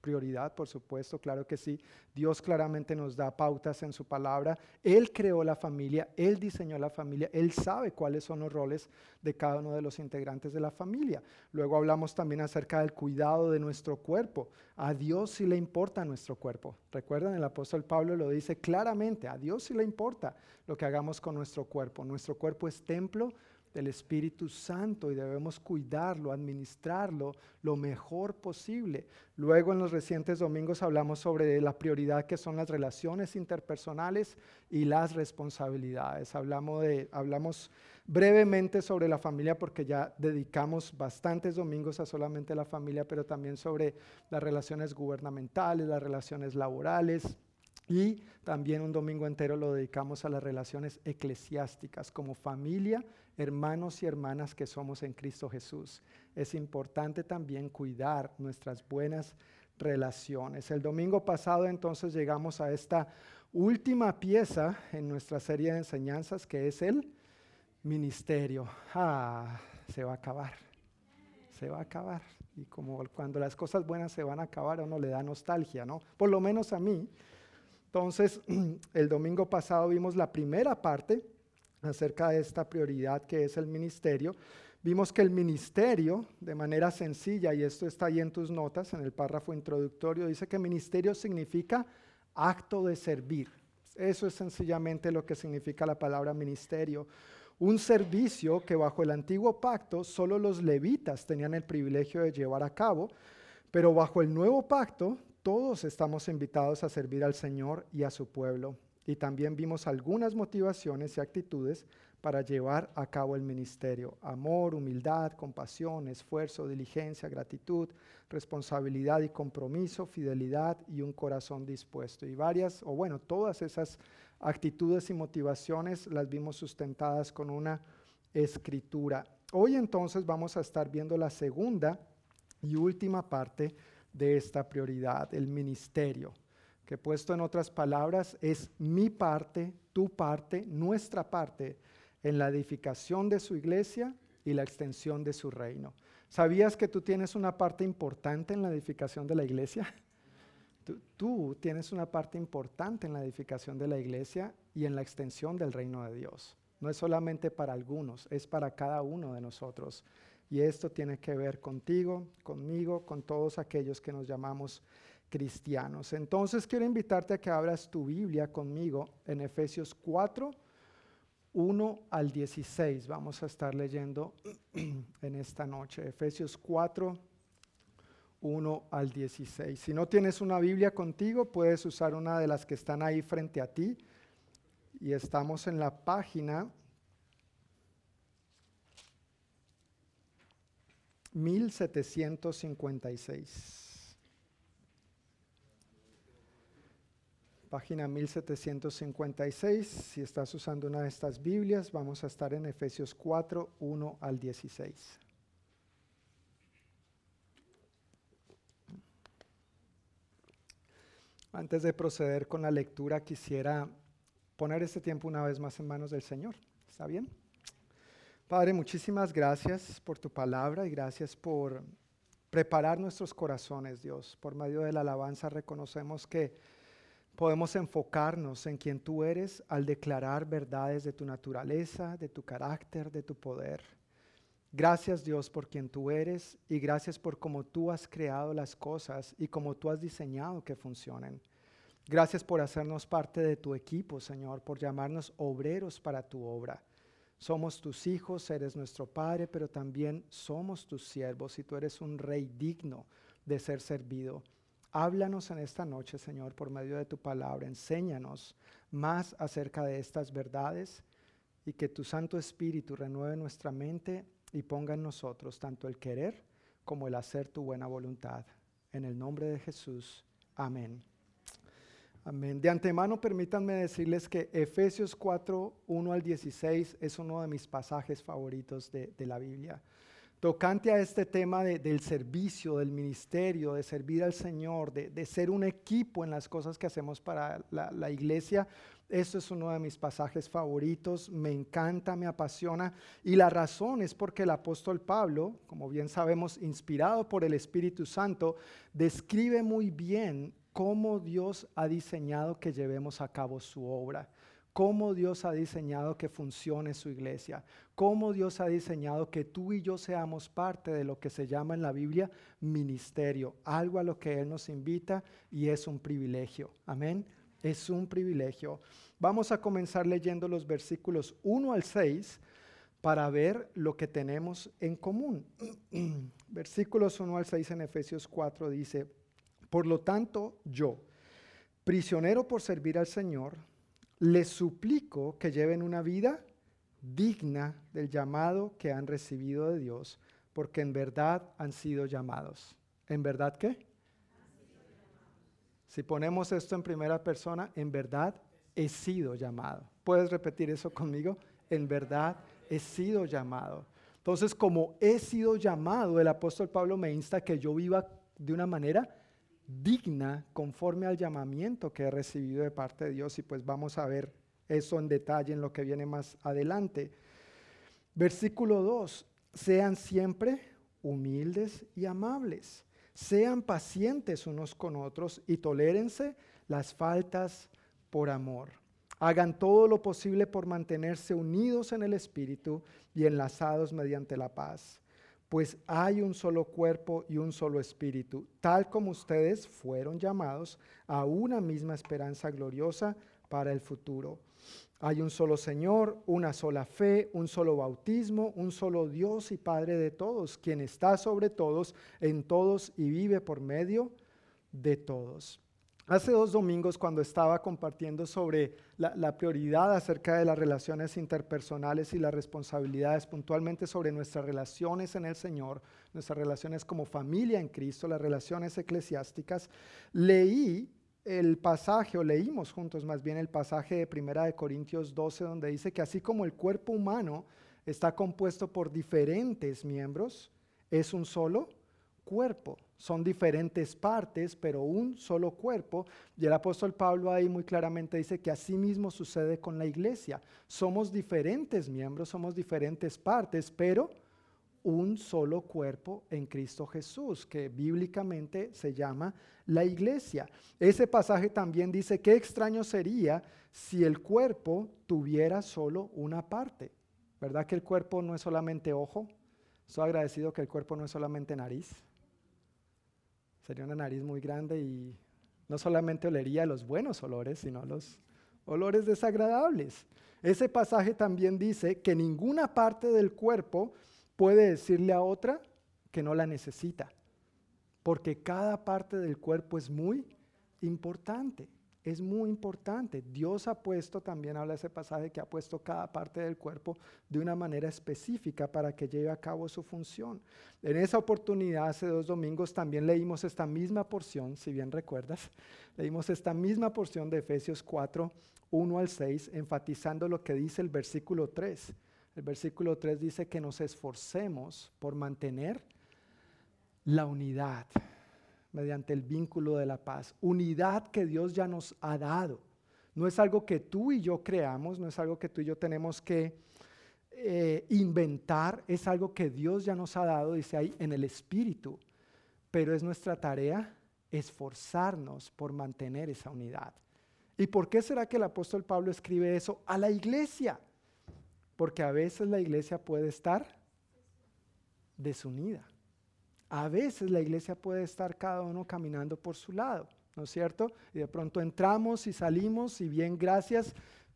prioridad, por supuesto, claro que sí. Dios claramente nos da pautas en su palabra. Él creó la familia, Él diseñó la familia, Él sabe cuáles son los roles de cada uno de los integrantes de la familia. Luego hablamos también acerca del cuidado de nuestro cuerpo. A Dios sí le importa nuestro cuerpo. Recuerden, el apóstol Pablo lo dice claramente, a Dios sí le importa lo que hagamos con nuestro cuerpo. Nuestro cuerpo es templo del Espíritu Santo y debemos cuidarlo, administrarlo lo mejor posible. Luego en los recientes domingos hablamos sobre la prioridad que son las relaciones interpersonales y las responsabilidades. Hablamos, de, hablamos brevemente sobre la familia porque ya dedicamos bastantes domingos a solamente la familia, pero también sobre las relaciones gubernamentales, las relaciones laborales y también un domingo entero lo dedicamos a las relaciones eclesiásticas como familia, hermanos y hermanas que somos en Cristo Jesús. Es importante también cuidar nuestras buenas relaciones. El domingo pasado entonces llegamos a esta última pieza en nuestra serie de enseñanzas que es el ministerio. Ah, se va a acabar. Se va a acabar. Y como cuando las cosas buenas se van a acabar, a uno le da nostalgia, ¿no? Por lo menos a mí entonces, el domingo pasado vimos la primera parte acerca de esta prioridad que es el ministerio. Vimos que el ministerio, de manera sencilla, y esto está ahí en tus notas, en el párrafo introductorio, dice que ministerio significa acto de servir. Eso es sencillamente lo que significa la palabra ministerio. Un servicio que bajo el antiguo pacto solo los levitas tenían el privilegio de llevar a cabo, pero bajo el nuevo pacto todos estamos invitados a servir al Señor y a su pueblo. Y también vimos algunas motivaciones y actitudes para llevar a cabo el ministerio. Amor, humildad, compasión, esfuerzo, diligencia, gratitud, responsabilidad y compromiso, fidelidad y un corazón dispuesto. Y varias, o bueno, todas esas actitudes y motivaciones las vimos sustentadas con una escritura. Hoy entonces vamos a estar viendo la segunda y última parte de esta prioridad, el ministerio, que puesto en otras palabras es mi parte, tu parte, nuestra parte en la edificación de su iglesia y la extensión de su reino. ¿Sabías que tú tienes una parte importante en la edificación de la iglesia? Tú, tú, tienes una parte importante en la edificación de la iglesia y en la extensión del reino de Dios. No es solamente para algunos, es para cada uno de nosotros. Y esto tiene que ver contigo, conmigo, con todos aquellos que nos llamamos cristianos. Entonces quiero invitarte a que abras tu Biblia conmigo en Efesios 4, 1 al 16. Vamos a estar leyendo en esta noche. Efesios 4, 1 al 16. Si no tienes una Biblia contigo, puedes usar una de las que están ahí frente a ti. Y estamos en la página 1756. Página 1756. Si estás usando una de estas Biblias, vamos a estar en Efesios 4, 1 al 16. Antes de proceder con la lectura, quisiera poner este tiempo una vez más en manos del Señor. ¿Está bien? Padre, muchísimas gracias por tu palabra y gracias por preparar nuestros corazones, Dios. Por medio de la alabanza reconocemos que podemos enfocarnos en quien tú eres al declarar verdades de tu naturaleza, de tu carácter, de tu poder. Gracias Dios por quien tú eres y gracias por cómo tú has creado las cosas y cómo tú has diseñado que funcionen. Gracias por hacernos parte de tu equipo, Señor, por llamarnos obreros para tu obra. Somos tus hijos, eres nuestro Padre, pero también somos tus siervos y tú eres un rey digno de ser servido. Háblanos en esta noche, Señor, por medio de tu palabra. Enséñanos más acerca de estas verdades y que tu Santo Espíritu renueve nuestra mente y ponga en nosotros tanto el querer como el hacer tu buena voluntad. En el nombre de Jesús. Amén. Amén. De antemano, permítanme decirles que Efesios 4, 1 al 16 es uno de mis pasajes favoritos de, la Biblia. Tocante a este tema del servicio, del ministerio, de servir al Señor, de, ser un equipo en las cosas que hacemos para la, la iglesia, esto es uno de mis pasajes favoritos, me encanta, me apasiona. Y la razón es porque el apóstol Pablo, como bien sabemos, inspirado por el Espíritu Santo, describe muy bien cómo Dios ha diseñado que llevemos a cabo su obra, cómo Dios ha diseñado que funcione su iglesia, cómo Dios ha diseñado que tú y yo seamos parte de lo que se llama en la Biblia ministerio, algo a lo que Él nos invita y es un privilegio. Amén. Es un privilegio. Vamos a comenzar leyendo los versículos 1 al 6 para ver lo que tenemos en común. Versículos 1 al 6 en Efesios 4 dice, por lo tanto, yo, prisionero por servir al Señor, les suplico que lleven una vida digna del llamado que han recibido de Dios, porque en verdad han sido llamados. ¿En verdad qué? Si ponemos esto en primera persona, en verdad he sido llamado. ¿Puedes repetir eso conmigo? En verdad he sido llamado. Entonces, como he sido llamado, el apóstol Pablo me insta que yo viva de una manera digna conforme al llamamiento que he recibido de parte de Dios y pues vamos a ver eso en detalle en lo que viene más adelante. Versículo 2, sean siempre humildes y amables, sean pacientes unos con otros y tolérense las faltas por amor. Hagan todo lo posible por mantenerse unidos en el Espíritu y enlazados mediante la paz pues hay un solo cuerpo y un solo espíritu, tal como ustedes fueron llamados a una misma esperanza gloriosa para el futuro. Hay un solo Señor, una sola fe, un solo bautismo, un solo Dios y Padre de todos, quien está sobre todos, en todos y vive por medio de todos. Hace dos domingos cuando estaba compartiendo sobre la, prioridad acerca de las relaciones interpersonales y las responsabilidades, puntualmente sobre nuestras relaciones en el Señor, nuestras relaciones como familia en Cristo, las relaciones eclesiásticas, leí el pasaje, o leímos juntos más bien el pasaje de Primera de Corintios 12, donde dice que así como el cuerpo humano está compuesto por diferentes miembros, es un solo cuerpo. Son diferentes partes, pero un solo cuerpo. Y el apóstol Pablo ahí muy claramente dice que así mismo sucede con la iglesia. Somos diferentes miembros, somos diferentes partes, pero un solo cuerpo en Cristo Jesús, que bíblicamente se llama la iglesia. Ese pasaje también dice, qué extraño sería si el cuerpo tuviera solo una parte. ¿Verdad que el cuerpo no es solamente ojo? Estoy agradecido que el cuerpo no es solamente nariz. Sería una nariz muy grande y no solamente olería los buenos olores, sino los olores desagradables. Ese pasaje también dice que ninguna parte del cuerpo puede decirle a otra que no la necesita, porque cada parte del cuerpo es muy importante es muy importante. Dios ha puesto, también habla ese pasaje, que ha puesto cada parte del cuerpo de una manera específica para que lleve a cabo su función. En esa oportunidad, hace dos domingos, también leímos esta misma porción, si bien recuerdas, leímos esta misma porción de Efesios 4, 1 al 6, enfatizando lo que dice el versículo 3. El versículo 3 dice que nos esforcemos por mantener la unidad mediante el vínculo de la paz. Unidad que Dios ya nos ha dado. No es algo que tú y yo creamos, no es algo que tú y yo tenemos que eh, inventar, es algo que Dios ya nos ha dado, dice ahí, en el Espíritu. Pero es nuestra tarea esforzarnos por mantener esa unidad. ¿Y por qué será que el apóstol Pablo escribe eso a la iglesia? Porque a veces la iglesia puede estar desunida a veces la iglesia puede estar cada uno caminando por su lado, ¿no es cierto? Y de pronto entramos y salimos y bien, gracias,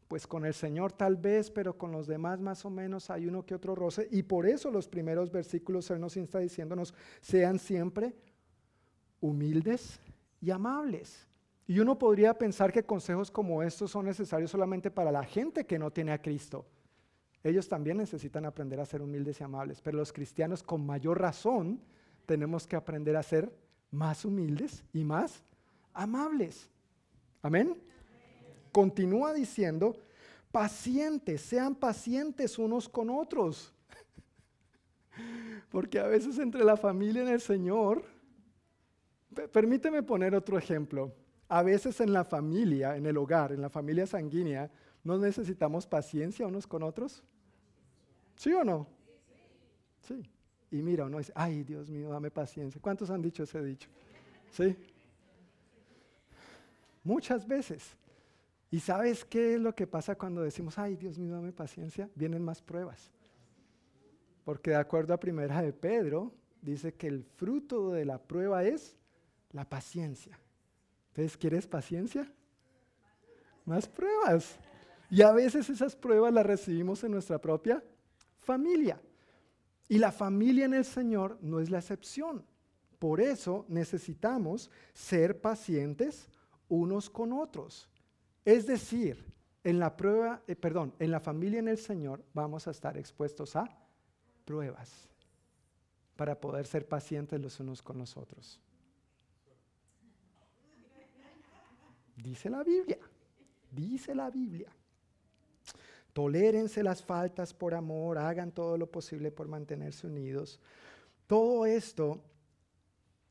pues con el Señor tal vez, pero con los demás más o menos hay uno que otro roce. Y por eso los primeros versículos Él nos está diciéndonos, sean siempre humildes y amables. Y uno podría pensar que consejos como estos son necesarios solamente para la gente que no tiene a Cristo. Ellos también necesitan aprender a ser humildes y amables, pero los cristianos con mayor razón tenemos que aprender a ser más humildes y más amables. Amén. Continúa diciendo, pacientes, sean pacientes unos con otros. Porque a veces entre la familia en el Señor, permíteme poner otro ejemplo. A veces en la familia, en el hogar, en la familia sanguínea, ¿no necesitamos paciencia unos con otros? ¿Sí o no? Sí. Y mira, uno dice, ay Dios mío, dame paciencia. ¿Cuántos han dicho ese dicho? Sí. Muchas veces. ¿Y sabes qué es lo que pasa cuando decimos, ay Dios mío, dame paciencia? Vienen más pruebas. Porque de acuerdo a primera de Pedro, dice que el fruto de la prueba es la paciencia. Entonces, ¿quieres paciencia? Más pruebas. Y a veces esas pruebas las recibimos en nuestra propia familia. Y la familia en el Señor no es la excepción. Por eso necesitamos ser pacientes unos con otros. Es decir, en la prueba, eh, perdón, en la familia en el Señor vamos a estar expuestos a pruebas para poder ser pacientes los unos con los otros. Dice la Biblia, dice la Biblia. Tolérense las faltas por amor, hagan todo lo posible por mantenerse unidos. Todo esto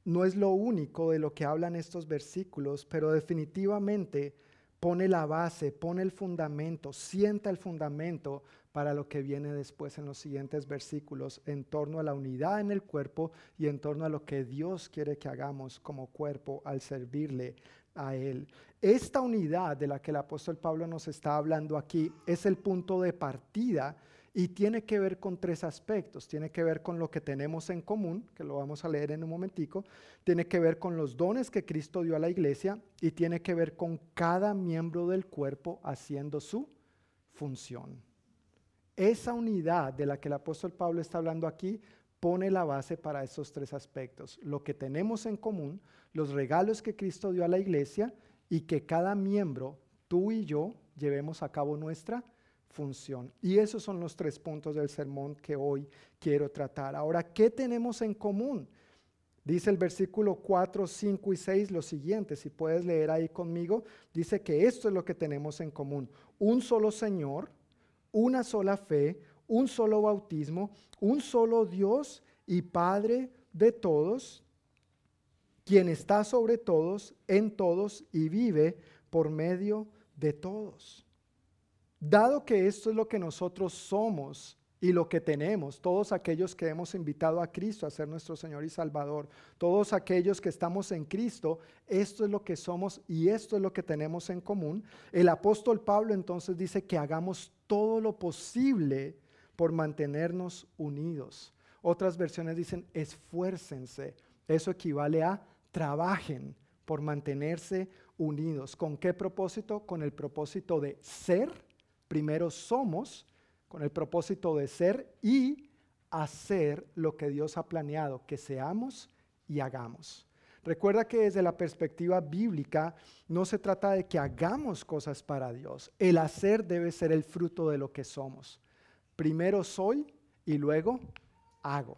no es lo único de lo que hablan estos versículos, pero definitivamente pone la base, pone el fundamento, sienta el fundamento para lo que viene después en los siguientes versículos en torno a la unidad en el cuerpo y en torno a lo que Dios quiere que hagamos como cuerpo al servirle a Él. Esta unidad de la que el apóstol Pablo nos está hablando aquí es el punto de partida y tiene que ver con tres aspectos. Tiene que ver con lo que tenemos en común, que lo vamos a leer en un momentico. Tiene que ver con los dones que Cristo dio a la iglesia y tiene que ver con cada miembro del cuerpo haciendo su función. Esa unidad de la que el apóstol Pablo está hablando aquí pone la base para esos tres aspectos. Lo que tenemos en común, los regalos que Cristo dio a la iglesia y que cada miembro, tú y yo, llevemos a cabo nuestra función. Y esos son los tres puntos del sermón que hoy quiero tratar. Ahora, ¿qué tenemos en común? Dice el versículo 4, 5 y 6 lo siguiente, si puedes leer ahí conmigo, dice que esto es lo que tenemos en común. Un solo Señor, una sola fe, un solo bautismo, un solo Dios y Padre de todos, quien está sobre todos, en todos y vive por medio de todos. Dado que esto es lo que nosotros somos y lo que tenemos, todos aquellos que hemos invitado a Cristo a ser nuestro Señor y Salvador, todos aquellos que estamos en Cristo, esto es lo que somos y esto es lo que tenemos en común. El apóstol Pablo entonces dice que hagamos todo lo posible por mantenernos unidos. Otras versiones dicen esfuércense. Eso equivale a trabajen por mantenerse unidos. ¿Con qué propósito? Con el propósito de ser primero somos con el propósito de ser y hacer lo que Dios ha planeado, que seamos y hagamos. Recuerda que desde la perspectiva bíblica no se trata de que hagamos cosas para Dios. El hacer debe ser el fruto de lo que somos. Primero soy y luego hago.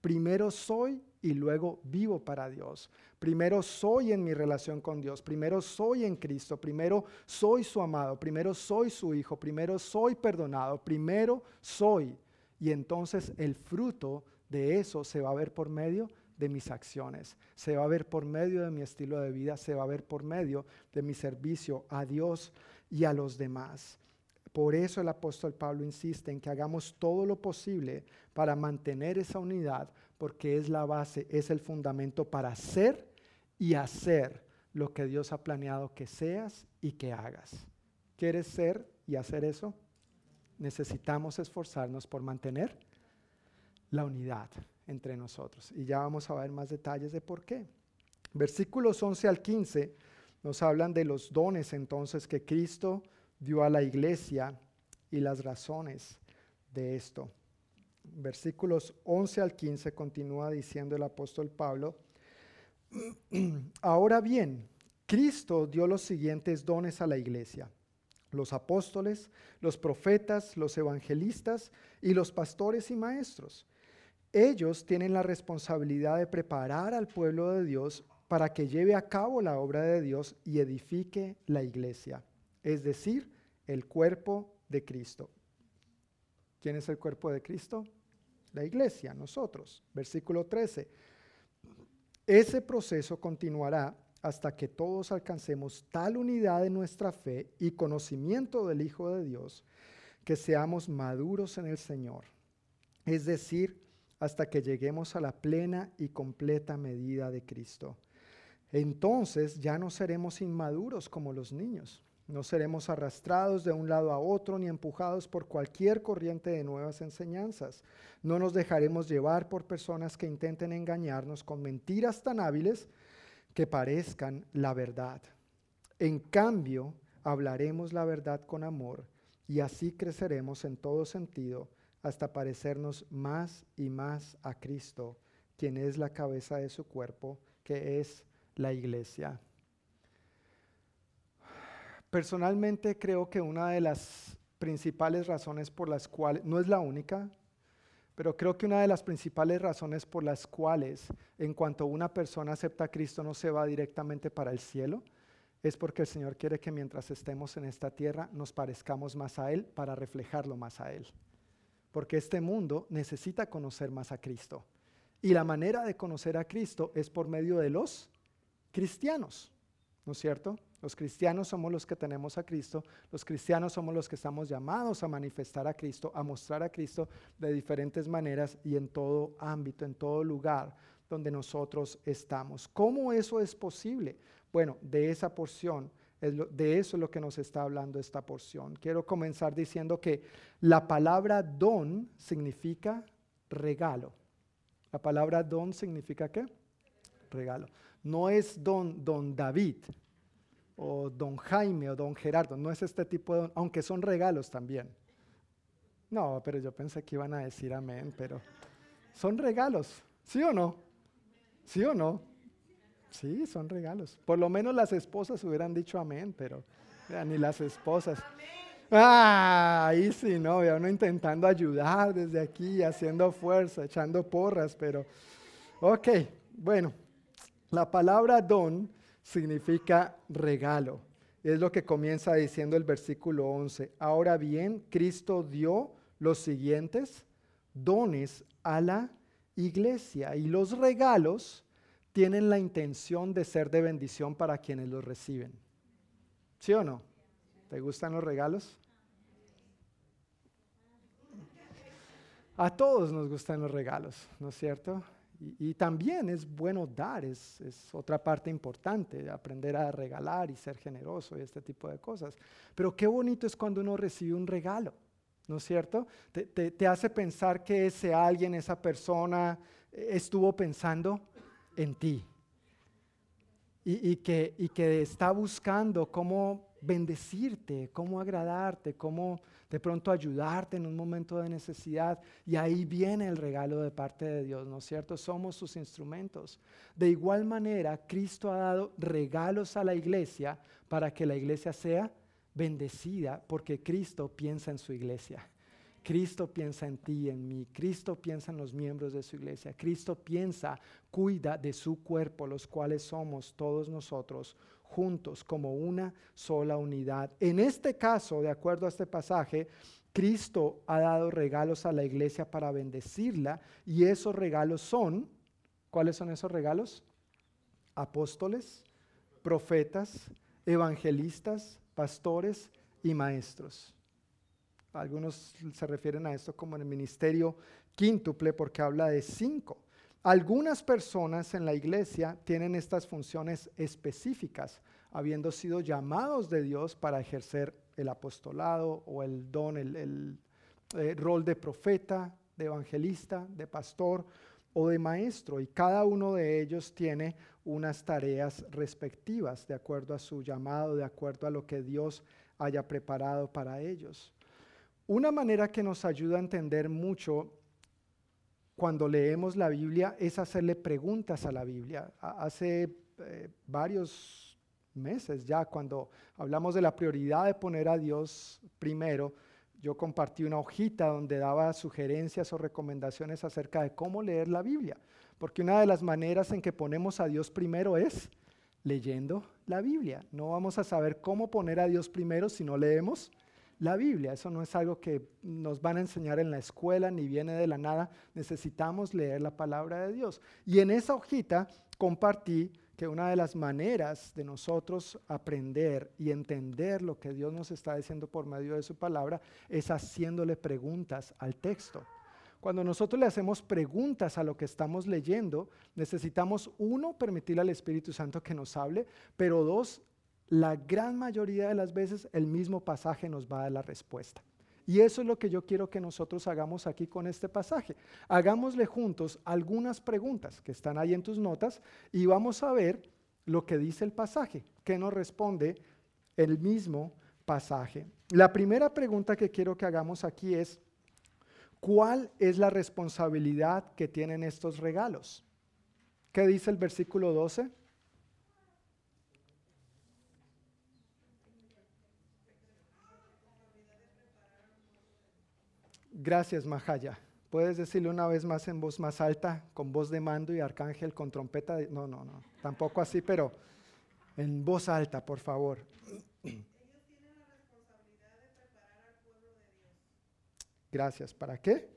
Primero soy y luego vivo para Dios. Primero soy en mi relación con Dios, primero soy en Cristo, primero soy su amado, primero soy su hijo, primero soy perdonado, primero soy. Y entonces el fruto de eso se va a ver por medio de mis acciones, se va a ver por medio de mi estilo de vida, se va a ver por medio de mi servicio a Dios y a los demás. Por eso el apóstol Pablo insiste en que hagamos todo lo posible para mantener esa unidad, porque es la base, es el fundamento para ser y hacer lo que Dios ha planeado que seas y que hagas. ¿Quieres ser y hacer eso? Necesitamos esforzarnos por mantener la unidad entre nosotros. Y ya vamos a ver más detalles de por qué. Versículos 11 al 15 nos hablan de los dones entonces que Cristo dio a la iglesia y las razones de esto versículos 11 al 15 continúa diciendo el apóstol Pablo, ahora bien, Cristo dio los siguientes dones a la iglesia, los apóstoles, los profetas, los evangelistas y los pastores y maestros. Ellos tienen la responsabilidad de preparar al pueblo de Dios para que lleve a cabo la obra de Dios y edifique la iglesia, es decir, el cuerpo de Cristo. ¿Quién es el cuerpo de Cristo? La iglesia, nosotros. Versículo 13. Ese proceso continuará hasta que todos alcancemos tal unidad en nuestra fe y conocimiento del Hijo de Dios, que seamos maduros en el Señor. Es decir, hasta que lleguemos a la plena y completa medida de Cristo. Entonces ya no seremos inmaduros como los niños. No seremos arrastrados de un lado a otro ni empujados por cualquier corriente de nuevas enseñanzas. No nos dejaremos llevar por personas que intenten engañarnos con mentiras tan hábiles que parezcan la verdad. En cambio, hablaremos la verdad con amor y así creceremos en todo sentido hasta parecernos más y más a Cristo, quien es la cabeza de su cuerpo, que es la iglesia. Personalmente creo que una de las principales razones por las cuales, no es la única, pero creo que una de las principales razones por las cuales en cuanto una persona acepta a Cristo no se va directamente para el cielo, es porque el Señor quiere que mientras estemos en esta tierra nos parezcamos más a Él para reflejarlo más a Él. Porque este mundo necesita conocer más a Cristo. Y la manera de conocer a Cristo es por medio de los cristianos, ¿no es cierto? Los cristianos somos los que tenemos a Cristo, los cristianos somos los que estamos llamados a manifestar a Cristo, a mostrar a Cristo de diferentes maneras y en todo ámbito, en todo lugar donde nosotros estamos. ¿Cómo eso es posible? Bueno, de esa porción, de eso es lo que nos está hablando esta porción. Quiero comenzar diciendo que la palabra don significa regalo. La palabra don significa qué? Regalo. No es don, don David, o don Jaime o don Gerardo, no es este tipo de, aunque son regalos también. No, pero yo pensé que iban a decir amén, pero son regalos, ¿sí o no? ¿Sí o no? Sí, son regalos. Por lo menos las esposas hubieran dicho amén, pero ni las esposas. Ah, ahí sí, no, ya uno intentando ayudar desde aquí, haciendo fuerza, echando porras, pero ok, bueno, la palabra don significa regalo. Es lo que comienza diciendo el versículo 11. Ahora bien, Cristo dio los siguientes dones a la iglesia y los regalos tienen la intención de ser de bendición para quienes los reciben. ¿Sí o no? ¿Te gustan los regalos? A todos nos gustan los regalos, ¿no es cierto? Y, también es bueno dar, es, otra parte importante, aprender a regalar y ser generoso y este tipo de cosas. Pero qué bonito es cuando uno recibe un regalo, ¿no es cierto? Te, hace pensar que ese alguien, esa persona eh, estuvo pensando en ti y, que, y que está buscando cómo bendecirte, cómo agradarte, cómo de pronto ayudarte en un momento de necesidad. Y ahí viene el regalo de parte de Dios, ¿no es cierto? Somos sus instrumentos. De igual manera, Cristo ha dado regalos a la iglesia para que la iglesia sea bendecida, porque Cristo piensa en su iglesia. Cristo piensa en ti en mí. Cristo piensa en los miembros de su iglesia. Cristo piensa, cuida de su cuerpo, los cuales somos todos nosotros juntos como una sola unidad. En este caso, de acuerdo a este pasaje, Cristo ha dado regalos a la iglesia para bendecirla y esos regalos son, ¿cuáles son esos regalos? Apóstoles, profetas, evangelistas, pastores y maestros. Algunos se refieren a esto como en el ministerio quíntuple porque habla de cinco. Algunas personas en la iglesia tienen estas funciones específicas, habiendo sido llamados de Dios para ejercer el apostolado o el don, el, eh, rol de profeta, de evangelista, de pastor o de maestro. Y cada uno de ellos tiene unas tareas respectivas de acuerdo a su llamado, de acuerdo a lo que Dios haya preparado para ellos. Una manera que nos ayuda a entender mucho cuando leemos la Biblia es hacerle preguntas a la Biblia. Hace eh, varios meses ya, cuando hablamos de la prioridad de poner a Dios primero, yo compartí una hojita donde daba sugerencias o recomendaciones acerca de cómo leer la Biblia, porque una de las maneras en que ponemos a Dios primero es leyendo la Biblia. No vamos a saber cómo poner a Dios primero si no leemos la Biblia. Eso no es algo que nos van a enseñar en la escuela ni viene de la nada. Necesitamos leer la palabra de Dios. Y en esa hojita compartí que una de las maneras de nosotros aprender y entender lo que Dios nos está diciendo por medio de su palabra es haciéndole preguntas al texto. Cuando nosotros le hacemos preguntas a lo que estamos leyendo, necesitamos, uno, permitirle al Espíritu Santo que nos hable, pero dos, la gran mayoría de las veces el mismo pasaje nos va a dar la respuesta. Y eso es lo que yo quiero que nosotros hagamos aquí con este pasaje. Hagámosle juntos algunas preguntas que están ahí en tus notas y vamos a ver lo que dice el pasaje, que nos responde el mismo pasaje. La primera pregunta que quiero que hagamos aquí es, ¿cuál es la responsabilidad que tienen estos regalos? ¿Qué dice el versículo 12? Gracias, Mahaya. ¿Puedes decirlo una vez más en voz más alta, con voz de mando y arcángel con trompeta? No, no, no, tampoco así, pero en voz alta, por favor. Gracias. ¿Para qué?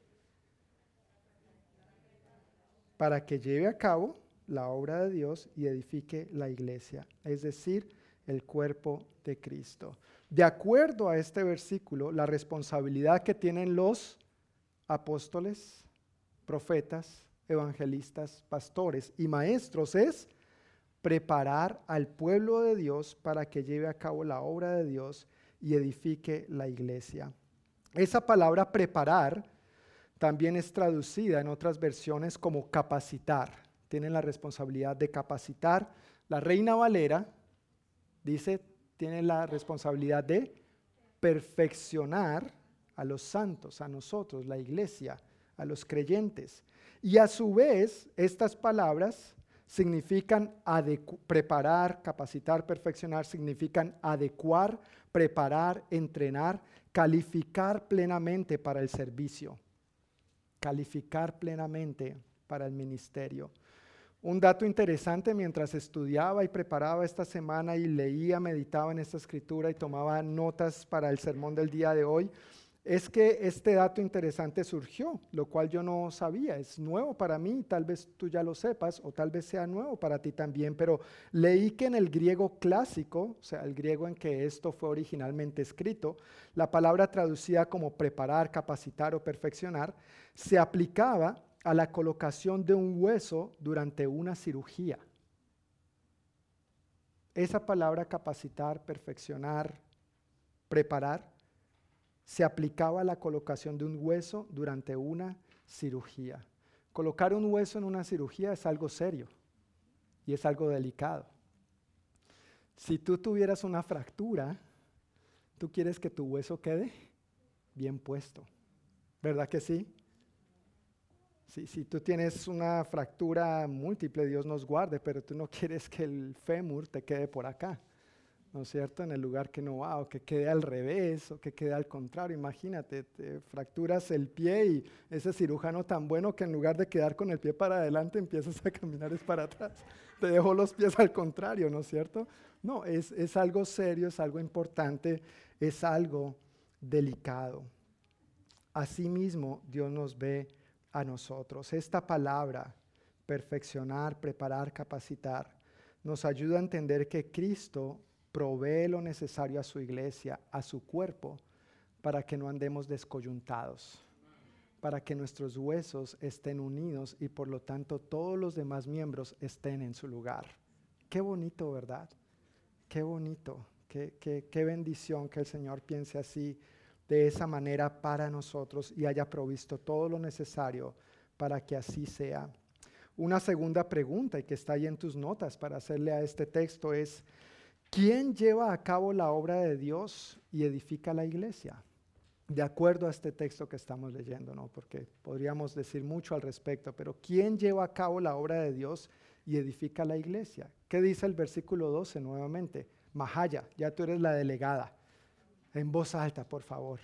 Para que lleve a cabo la obra de Dios y edifique la iglesia, es decir, el cuerpo de Cristo. De acuerdo a este versículo, la responsabilidad que tienen los apóstoles, profetas, evangelistas, pastores y maestros es preparar al pueblo de Dios para que lleve a cabo la obra de Dios y edifique la iglesia. Esa palabra preparar también es traducida en otras versiones como capacitar. Tienen la responsabilidad de capacitar. La Reina Valera dice tiene la responsabilidad de perfeccionar a los santos, a nosotros, la iglesia, a los creyentes. Y a su vez, estas palabras significan preparar, capacitar, perfeccionar, significan adecuar, preparar, entrenar, calificar plenamente para el servicio, calificar plenamente para el ministerio. Un dato interesante mientras estudiaba y preparaba esta semana y leía, meditaba en esta escritura y tomaba notas para el sermón del día de hoy, es que este dato interesante surgió, lo cual yo no sabía, es nuevo para mí, tal vez tú ya lo sepas o tal vez sea nuevo para ti también, pero leí que en el griego clásico, o sea, el griego en que esto fue originalmente escrito, la palabra traducida como preparar, capacitar o perfeccionar, se aplicaba a la colocación de un hueso durante una cirugía. Esa palabra capacitar, perfeccionar, preparar, se aplicaba a la colocación de un hueso durante una cirugía. Colocar un hueso en una cirugía es algo serio y es algo delicado. Si tú tuvieras una fractura, tú quieres que tu hueso quede bien puesto, ¿verdad que sí? Si, tú tienes una fractura múltiple, Dios nos guarde, pero tú no quieres que el fémur te quede por acá, ¿no es cierto? En el lugar que no va, o que quede al revés, o que quede al contrario. Imagínate, te fracturas el pie y ese cirujano tan bueno que en lugar de quedar con el pie para adelante, empiezas a caminar es para atrás. Te dejó los pies al contrario, ¿no es cierto? No, es, es algo serio, es algo importante, es algo delicado. Asimismo, Dios nos ve a nosotros. Esta palabra, perfeccionar, preparar, capacitar, nos ayuda a entender que Cristo provee lo necesario a su iglesia, a su cuerpo, para que no andemos descoyuntados, para que nuestros huesos estén unidos y por lo tanto todos los demás miembros estén en su lugar. Qué bonito, ¿verdad? Qué bonito, qué, qué, qué bendición que el Señor piense así de esa manera para nosotros y haya provisto todo lo necesario para que así sea. Una segunda pregunta y que está ahí en tus notas para hacerle a este texto es, ¿quién lleva a cabo la obra de Dios y edifica la iglesia? De acuerdo a este texto que estamos leyendo, ¿no? Porque podríamos decir mucho al respecto, pero ¿quién lleva a cabo la obra de Dios y edifica la iglesia? ¿Qué dice el versículo 12 nuevamente? Mahaya, ya tú eres la delegada en voz alta, por favor.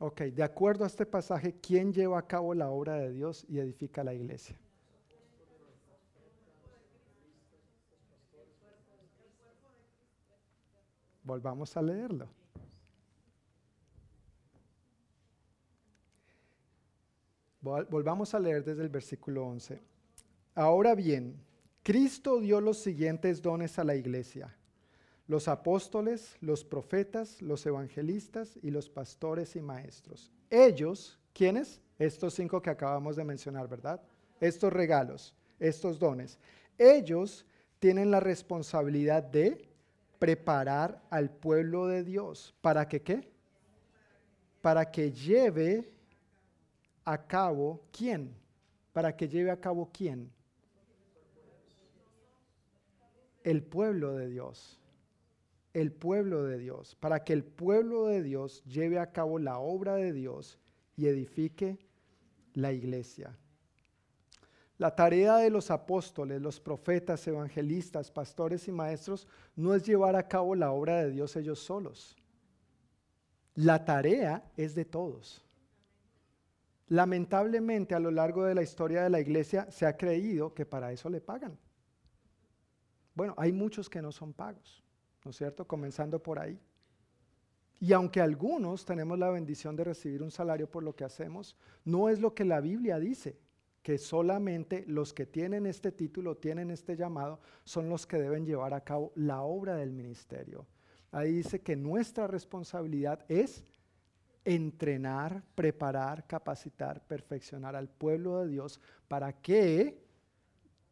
Ok, de acuerdo a este pasaje, ¿quién lleva a cabo la obra de Dios y edifica la iglesia? Volvamos a leerlo. Volvamos a leer desde el versículo 11. Ahora bien, Cristo dio los siguientes dones a la iglesia. Los apóstoles, los profetas, los evangelistas y los pastores y maestros. Ellos, ¿quiénes? Estos cinco que acabamos de mencionar, ¿verdad? Estos regalos, estos dones. Ellos tienen la responsabilidad de preparar al pueblo de Dios. ¿Para que qué? Para que lleve a cabo quién? Para que lleve a cabo quién? El pueblo de Dios. El pueblo de Dios. Para que el pueblo de Dios lleve a cabo la obra de Dios y edifique la iglesia. La tarea de los apóstoles, los profetas, evangelistas, pastores y maestros no es llevar a cabo la obra de Dios ellos solos. La tarea es de todos. Lamentablemente a lo largo de la historia de la iglesia se ha creído que para eso le pagan. Bueno, hay muchos que no son pagos, ¿no es cierto? Comenzando por ahí. Y aunque algunos tenemos la bendición de recibir un salario por lo que hacemos, no es lo que la Biblia dice, que solamente los que tienen este título, tienen este llamado, son los que deben llevar a cabo la obra del ministerio. Ahí dice que nuestra responsabilidad es entrenar, preparar, capacitar, perfeccionar al pueblo de Dios para que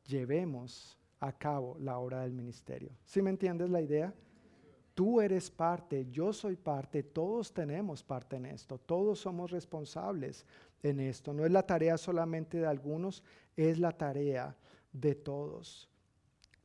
llevemos a cabo la obra del ministerio. ¿Sí me entiendes la idea? Tú eres parte, yo soy parte, todos tenemos parte en esto, todos somos responsables en esto. No es la tarea solamente de algunos, es la tarea de todos.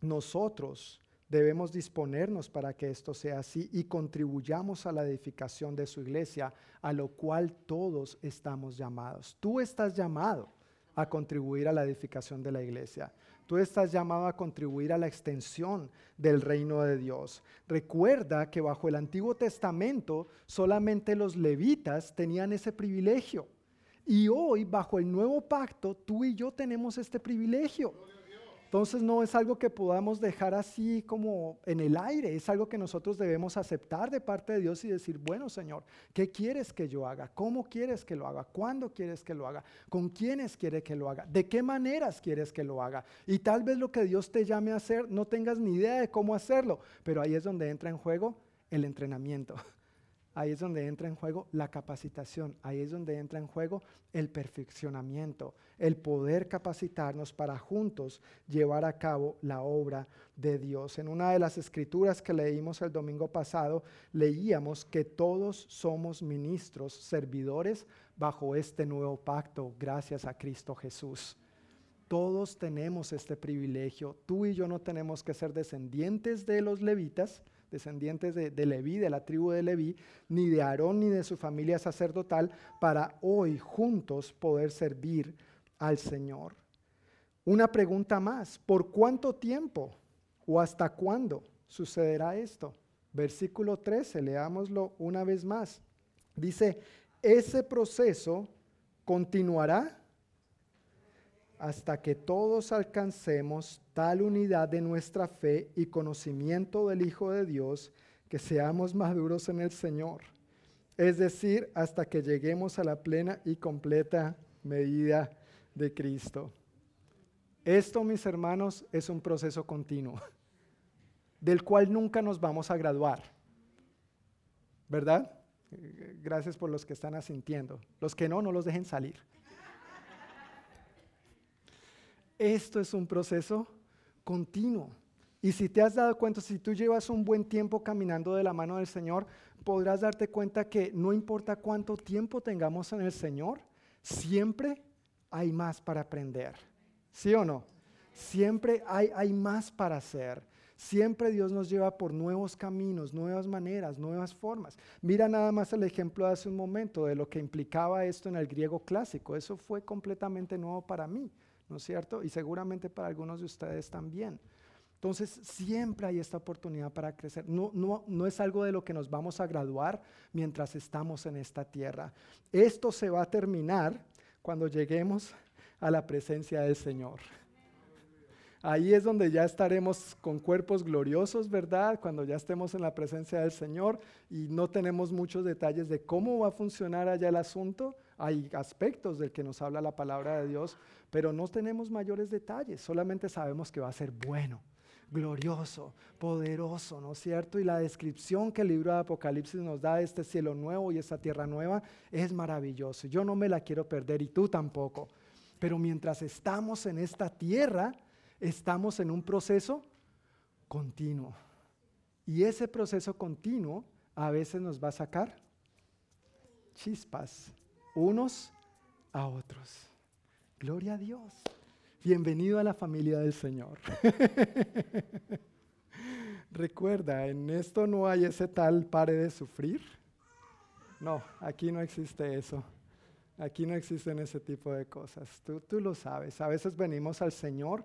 Nosotros debemos disponernos para que esto sea así y contribuyamos a la edificación de su iglesia, a lo cual todos estamos llamados. Tú estás llamado a contribuir a la edificación de la iglesia. Tú estás llamado a contribuir a la extensión del reino de Dios. Recuerda que bajo el Antiguo Testamento solamente los levitas tenían ese privilegio. Y hoy, bajo el nuevo pacto, tú y yo tenemos este privilegio. Entonces no es algo que podamos dejar así como en el aire, es algo que nosotros debemos aceptar de parte de Dios y decir, bueno Señor, ¿qué quieres que yo haga? ¿Cómo quieres que lo haga? ¿Cuándo quieres que lo haga? ¿Con quiénes quiere que lo haga? ¿De qué maneras quieres que lo haga? Y tal vez lo que Dios te llame a hacer no tengas ni idea de cómo hacerlo, pero ahí es donde entra en juego el entrenamiento. Ahí es donde entra en juego la capacitación, ahí es donde entra en juego el perfeccionamiento, el poder capacitarnos para juntos llevar a cabo la obra de Dios. En una de las escrituras que leímos el domingo pasado, leíamos que todos somos ministros, servidores bajo este nuevo pacto, gracias a Cristo Jesús. Todos tenemos este privilegio. Tú y yo no tenemos que ser descendientes de los levitas, descendientes de, Leví, de la tribu de Leví, ni de Aarón ni de su familia sacerdotal, para hoy juntos poder servir al Señor. Una pregunta más, ¿por cuánto tiempo o hasta cuándo sucederá esto? Versículo 13, leámoslo una vez más. Dice, ese proceso continuará hasta que todos alcancemos tal unidad de nuestra fe y conocimiento del Hijo de Dios que seamos maduros en el Señor. Es decir, hasta que lleguemos a la plena y completa medida de Cristo. Esto, mis hermanos, es un proceso continuo, del cual nunca nos vamos a graduar. ¿Verdad? Gracias por los que están asintiendo. Los que no, no los dejen salir. Esto es un proceso continuo. Y si te has dado cuenta, si tú llevas un buen tiempo caminando de la mano del Señor, podrás darte cuenta que no importa cuánto tiempo tengamos en el Señor, siempre hay más para aprender. ¿Sí o no? Siempre hay, hay más para hacer. Siempre Dios nos lleva por nuevos caminos, nuevas maneras, nuevas formas. Mira nada más el ejemplo de hace un momento de lo que implicaba esto en el griego clásico. Eso fue completamente nuevo para mí. ¿No es cierto? Y seguramente para algunos de ustedes también. Entonces, siempre hay esta oportunidad para crecer. No, no, no es algo de lo que nos vamos a graduar mientras estamos en esta tierra. Esto se va a terminar cuando lleguemos a la presencia del Señor. Ahí es donde ya estaremos con cuerpos gloriosos, ¿verdad? Cuando ya estemos en la presencia del Señor y no tenemos muchos detalles de cómo va a funcionar allá el asunto. Hay aspectos del que nos habla la palabra de Dios, pero no tenemos mayores detalles. Solamente sabemos que va a ser bueno glorioso, poderoso, ¿no es cierto? Y la descripción que el libro de Apocalipsis nos da de este cielo nuevo y esta tierra nueva es maravilloso. Yo no me la quiero perder y tú tampoco. Pero mientras estamos en esta tierra, estamos en un proceso continuo. Y ese proceso continuo a veces nos va a sacar chispas unos a otros. Gloria a Dios. Bienvenido a la familia del Señor. Recuerda, en esto no hay ese tal pare de sufrir. No, aquí no existe eso. Aquí no existen ese tipo de cosas. Tú, tú lo sabes. A veces venimos al Señor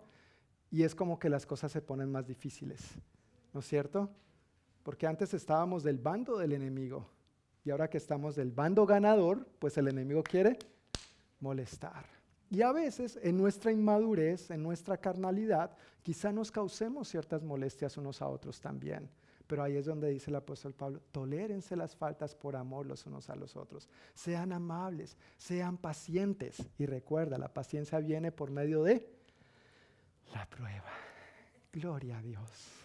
y es como que las cosas se ponen más difíciles. ¿No es cierto? Porque antes estábamos del bando del enemigo y ahora que estamos del bando ganador, pues el enemigo quiere molestar. Y a veces en nuestra inmadurez, en nuestra carnalidad, quizá nos causemos ciertas molestias unos a otros también. Pero ahí es donde dice el apóstol Pablo, tolérense las faltas por amor los unos a los otros. Sean amables, sean pacientes. Y recuerda, la paciencia viene por medio de la prueba. Gloria a Dios.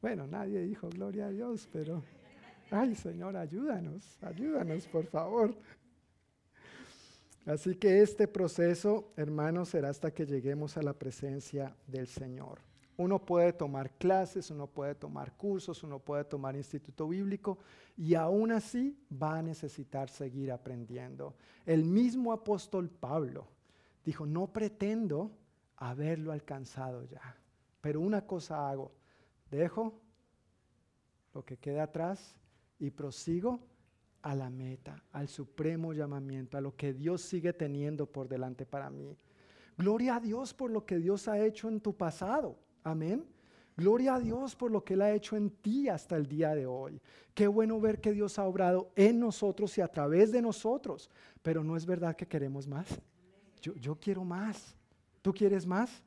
Bueno, nadie dijo gloria a Dios, pero, ay Señor, ayúdanos, ayúdanos, por favor. Así que este proceso, hermanos, será hasta que lleguemos a la presencia del Señor. Uno puede tomar clases, uno puede tomar cursos, uno puede tomar instituto bíblico y aún así va a necesitar seguir aprendiendo. El mismo apóstol Pablo dijo, no pretendo haberlo alcanzado ya, pero una cosa hago, dejo lo que queda atrás y prosigo a la meta, al supremo llamamiento, a lo que Dios sigue teniendo por delante para mí. Gloria a Dios por lo que Dios ha hecho en tu pasado. Amén. Gloria a Dios por lo que Él ha hecho en ti hasta el día de hoy. Qué bueno ver que Dios ha obrado en nosotros y a través de nosotros. Pero no es verdad que queremos más. Yo, yo quiero más. ¿Tú quieres más?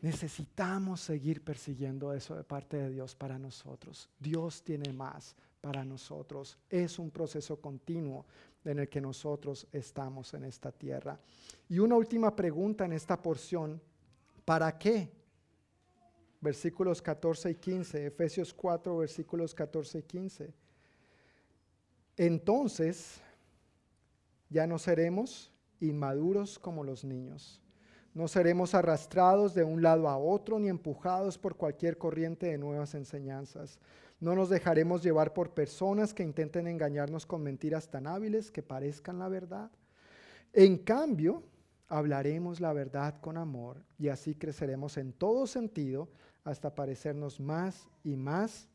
Necesitamos seguir persiguiendo eso de parte de Dios para nosotros. Dios tiene más para nosotros. Es un proceso continuo en el que nosotros estamos en esta tierra. Y una última pregunta en esta porción. ¿Para qué? Versículos 14 y 15, Efesios 4, versículos 14 y 15. Entonces, ya no seremos inmaduros como los niños. No seremos arrastrados de un lado a otro ni empujados por cualquier corriente de nuevas enseñanzas no nos dejaremos llevar por personas que intenten engañarnos con mentiras tan hábiles que parezcan la verdad. En cambio, hablaremos la verdad con amor y así creceremos en todo sentido hasta parecernos más y más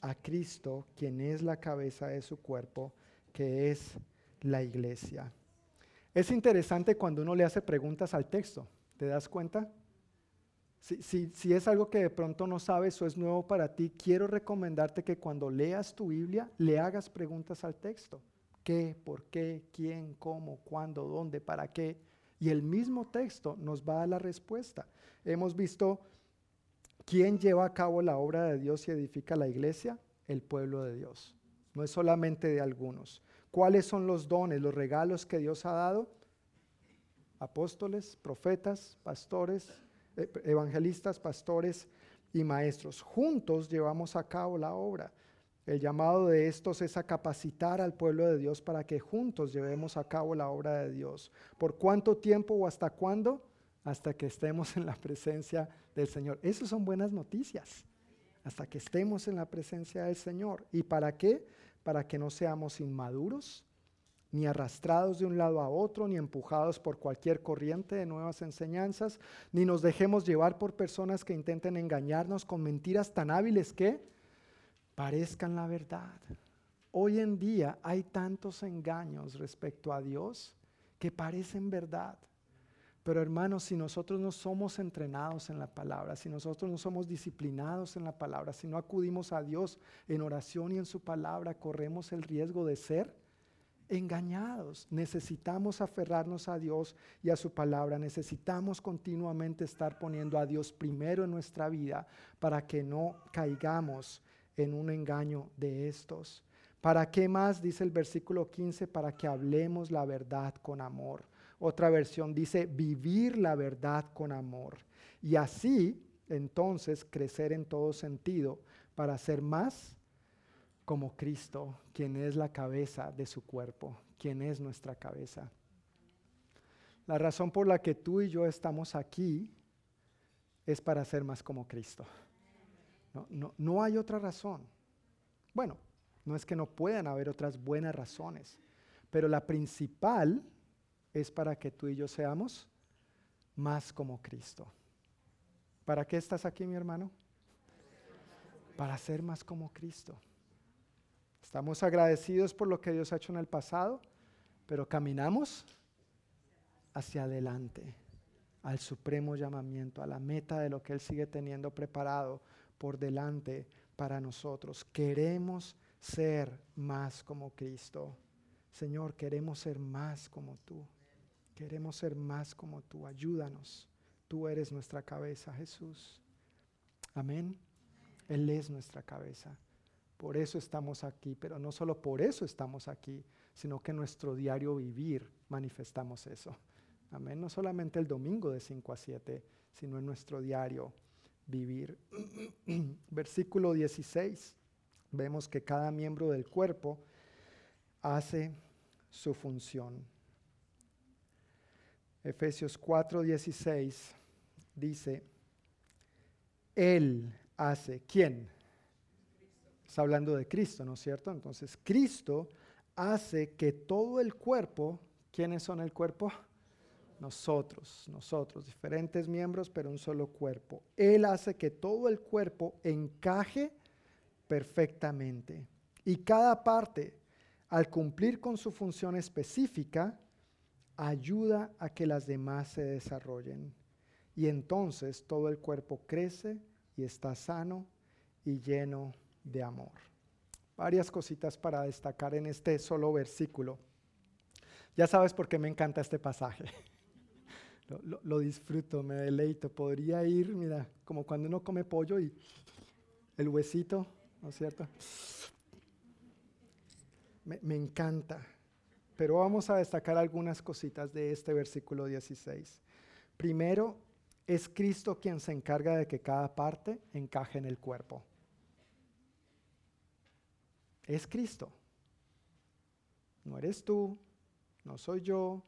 a Cristo, quien es la cabeza de su cuerpo, que es la iglesia. Es interesante cuando uno le hace preguntas al texto, ¿te das cuenta? Si, es algo que de pronto no sabes o es nuevo para ti, quiero recomendarte que cuando leas tu Biblia le hagas preguntas al texto. ¿Qué? ¿Por qué? ¿Quién? ¿Cómo? ¿Cuándo? ¿Dónde? ¿Para qué? Y el mismo texto nos va a dar la respuesta. Hemos visto quién lleva a cabo la obra de Dios y edifica la iglesia, el pueblo de Dios. No es solamente de algunos. ¿Cuáles son los dones, los regalos que Dios ha dado? Apóstoles, profetas, pastores, evangelistas, pastores y maestros. Juntos llevamos a cabo la obra. El llamado de estos es a capacitar al pueblo de Dios para que juntos llevemos a cabo la obra de Dios. ¿Por cuánto tiempo o hasta cuándo? Hasta que estemos en la presencia del Señor. Esas son buenas noticias. Hasta que estemos en la presencia del Señor. ¿Y para qué? Para que no seamos inmaduros, ni arrastrados de un lado a otro, ni empujados por cualquier corriente de nuevas enseñanzas, ni nos dejemos llevar por personas que intenten engañarnos con mentiras tan hábiles que parezcan la verdad. Hoy en día hay tantos engaños respecto a Dios que parecen verdad. Pero hermanos, si nosotros no somos entrenados en la palabra, si nosotros no somos disciplinados en la palabra, si no acudimos a Dios en oración y en su palabra, corremos el riesgo de ser engañados. Necesitamos aferrarnos a Dios y a su palabra. Necesitamos continuamente estar poniendo a Dios primero en nuestra vida para que no caigamos en un engaño de estos. ¿Para qué más? Dice el versículo 15, para que hablemos la verdad con amor. Otra versión dice vivir la verdad con amor. Y así, entonces, crecer en todo sentido para ser más como Cristo, quien es la cabeza de su cuerpo, quien es nuestra cabeza. La razón por la que tú y yo estamos aquí es para ser más como Cristo. No, no, hay otra razón. Bueno, no es que no puedan haber otras buenas razones, pero la principal es para que tú y yo seamos más como Cristo. ¿Para qué estás aquí, mi hermano? Para ser más como Cristo. Estamos agradecidos por lo que Dios ha hecho en el pasado, pero caminamos hacia adelante, al supremo llamamiento, a la meta de lo que Él sigue teniendo preparado por delante para nosotros. Queremos ser más como Cristo. Señor, queremos ser más como tú. Queremos ser más como tú. Ayúdanos. Tú eres nuestra cabeza, Jesús. Amén. Él es nuestra cabeza. Por eso estamos aquí, pero no solo por eso estamos aquí, sino que en nuestro diario vivir manifestamos eso. Amén. No solamente el domingo de 5 a 7, sino en nuestro diario vivir. Versículo 16. Vemos que cada miembro del cuerpo hace su función. Efesios 4:16 dice, Él hace, ¿quién? Está hablando de Cristo, ¿no es cierto? Entonces, Cristo hace que todo el cuerpo, ¿quiénes son el cuerpo? Nosotros, nosotros, diferentes miembros, pero un solo cuerpo. Él hace que todo el cuerpo encaje perfectamente. Y cada parte, al cumplir con su función específica, ayuda a que las demás se desarrollen. Y entonces todo el cuerpo crece y está sano y lleno de amor. Varias cositas para destacar en este solo versículo. Ya sabes por qué me encanta este pasaje. Lo, disfruto, me deleito. Podría ir, mira, como cuando uno come pollo y el huesito, ¿no es cierto? me encanta. Pero vamos a destacar algunas cositas de este versículo 16. Primero, es Cristo quien se encarga de que cada parte encaje en el cuerpo. Es Cristo. No eres tú, no soy yo,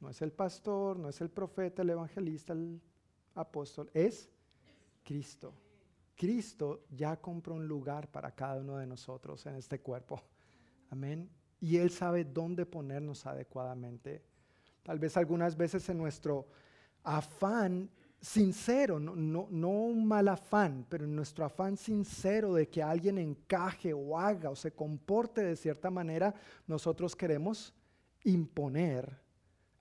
no es el pastor, no es el profeta, el evangelista, el apóstol, es Cristo. Cristo ya compró un lugar para cada uno de nosotros en este cuerpo. Amén y Él sabe dónde ponernos adecuadamente. Tal vez algunas veces en nuestro afán sincero, no, no, un mal afán, pero nuestro afán sincero de que alguien encaje o haga o se comporte de cierta manera, nosotros queremos imponer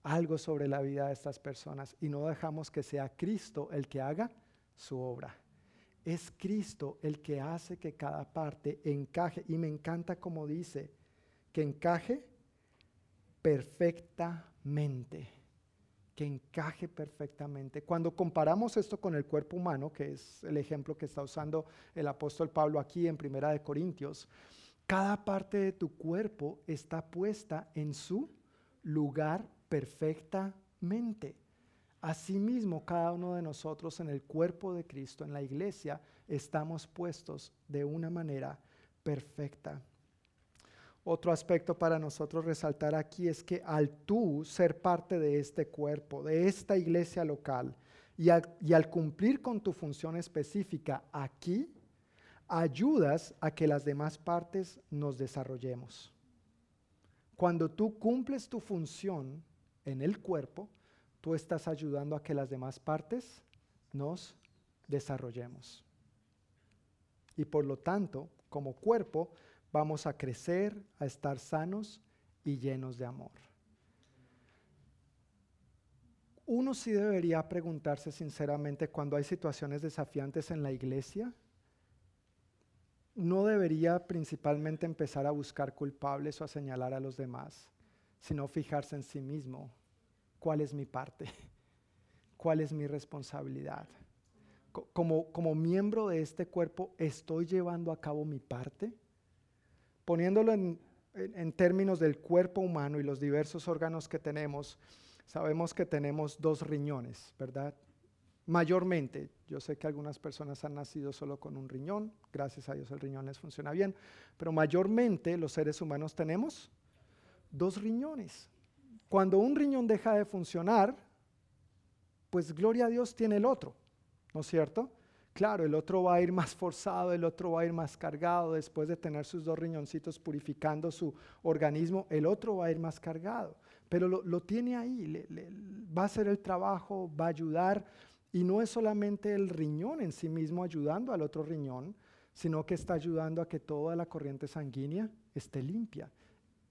algo sobre la vida de estas personas y no dejamos que sea Cristo el que haga su obra. Es Cristo el que hace que cada parte encaje y me encanta como dice, que encaje perfectamente, que encaje perfectamente. Cuando comparamos esto con el cuerpo humano, que es el ejemplo que está usando el apóstol Pablo aquí en Primera de Corintios, cada parte de tu cuerpo está puesta en su lugar perfectamente. Asimismo, cada uno de nosotros en el cuerpo de Cristo, en la iglesia, estamos puestos de una manera perfecta. Otro aspecto para nosotros resaltar aquí es que al tú ser parte de este cuerpo, de esta iglesia local, y, al cumplir con tu función específica aquí, ayudas a que las demás partes nos desarrollemos. Cuando tú cumples tu función en el cuerpo, tú estás ayudando a que las demás partes nos desarrollemos. Y por lo tanto, como cuerpo, vamos a crecer, a estar sanos y llenos de amor. uno sí debería preguntarse sinceramente cuando hay situaciones desafiantes en la iglesia, no debería principalmente empezar a buscar culpables o a señalar a los demás, sino fijarse en sí mismo. ¿Cuál es mi parte? ¿Cuál es mi responsabilidad? Como, como miembro de este cuerpo, ¿estoy llevando a cabo mi parte? Poniéndolo en, en términos del cuerpo humano y los diversos órganos que tenemos, sabemos que tenemos dos riñones, ¿verdad? Mayormente, yo sé que algunas personas han nacido solo con un riñón, gracias a Dios el riñón les funciona bien, pero mayormente los seres humanos tenemos dos riñones. Cuando un riñón deja de funcionar, pues gloria a Dios tiene el otro, ¿no es cierto? Claro, el otro va a ir más forzado, el otro va a ir más cargado después de tener sus dos riñoncitos purificando su organismo, el otro va a ir más cargado, pero lo, tiene ahí, va a hacer el trabajo, va a ayudar y no es solamente el riñón en sí mismo ayudando al otro riñón, sino que está ayudando a que toda la corriente sanguínea esté limpia.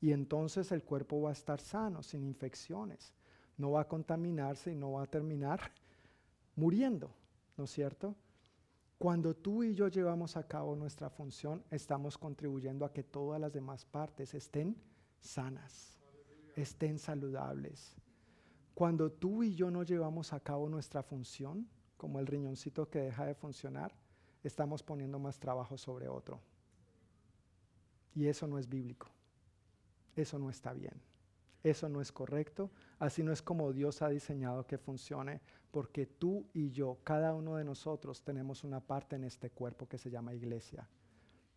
Y entonces el cuerpo va a estar sano, sin infecciones. No va a contaminarse y no va a terminar muriendo, ¿no es cierto? Cuando tú y yo llevamos a cabo nuestra función, estamos contribuyendo a que todas las demás partes estén sanas, estén saludables. Cuando tú y yo no llevamos a cabo nuestra función, como el riñoncito que deja de funcionar, estamos poniendo más trabajo sobre otro. Y eso no es bíblico. Eso no está bien. Eso no es correcto. Así no es como Dios ha diseñado que funcione, porque tú y yo, cada uno de nosotros, tenemos una parte en este cuerpo que se llama iglesia.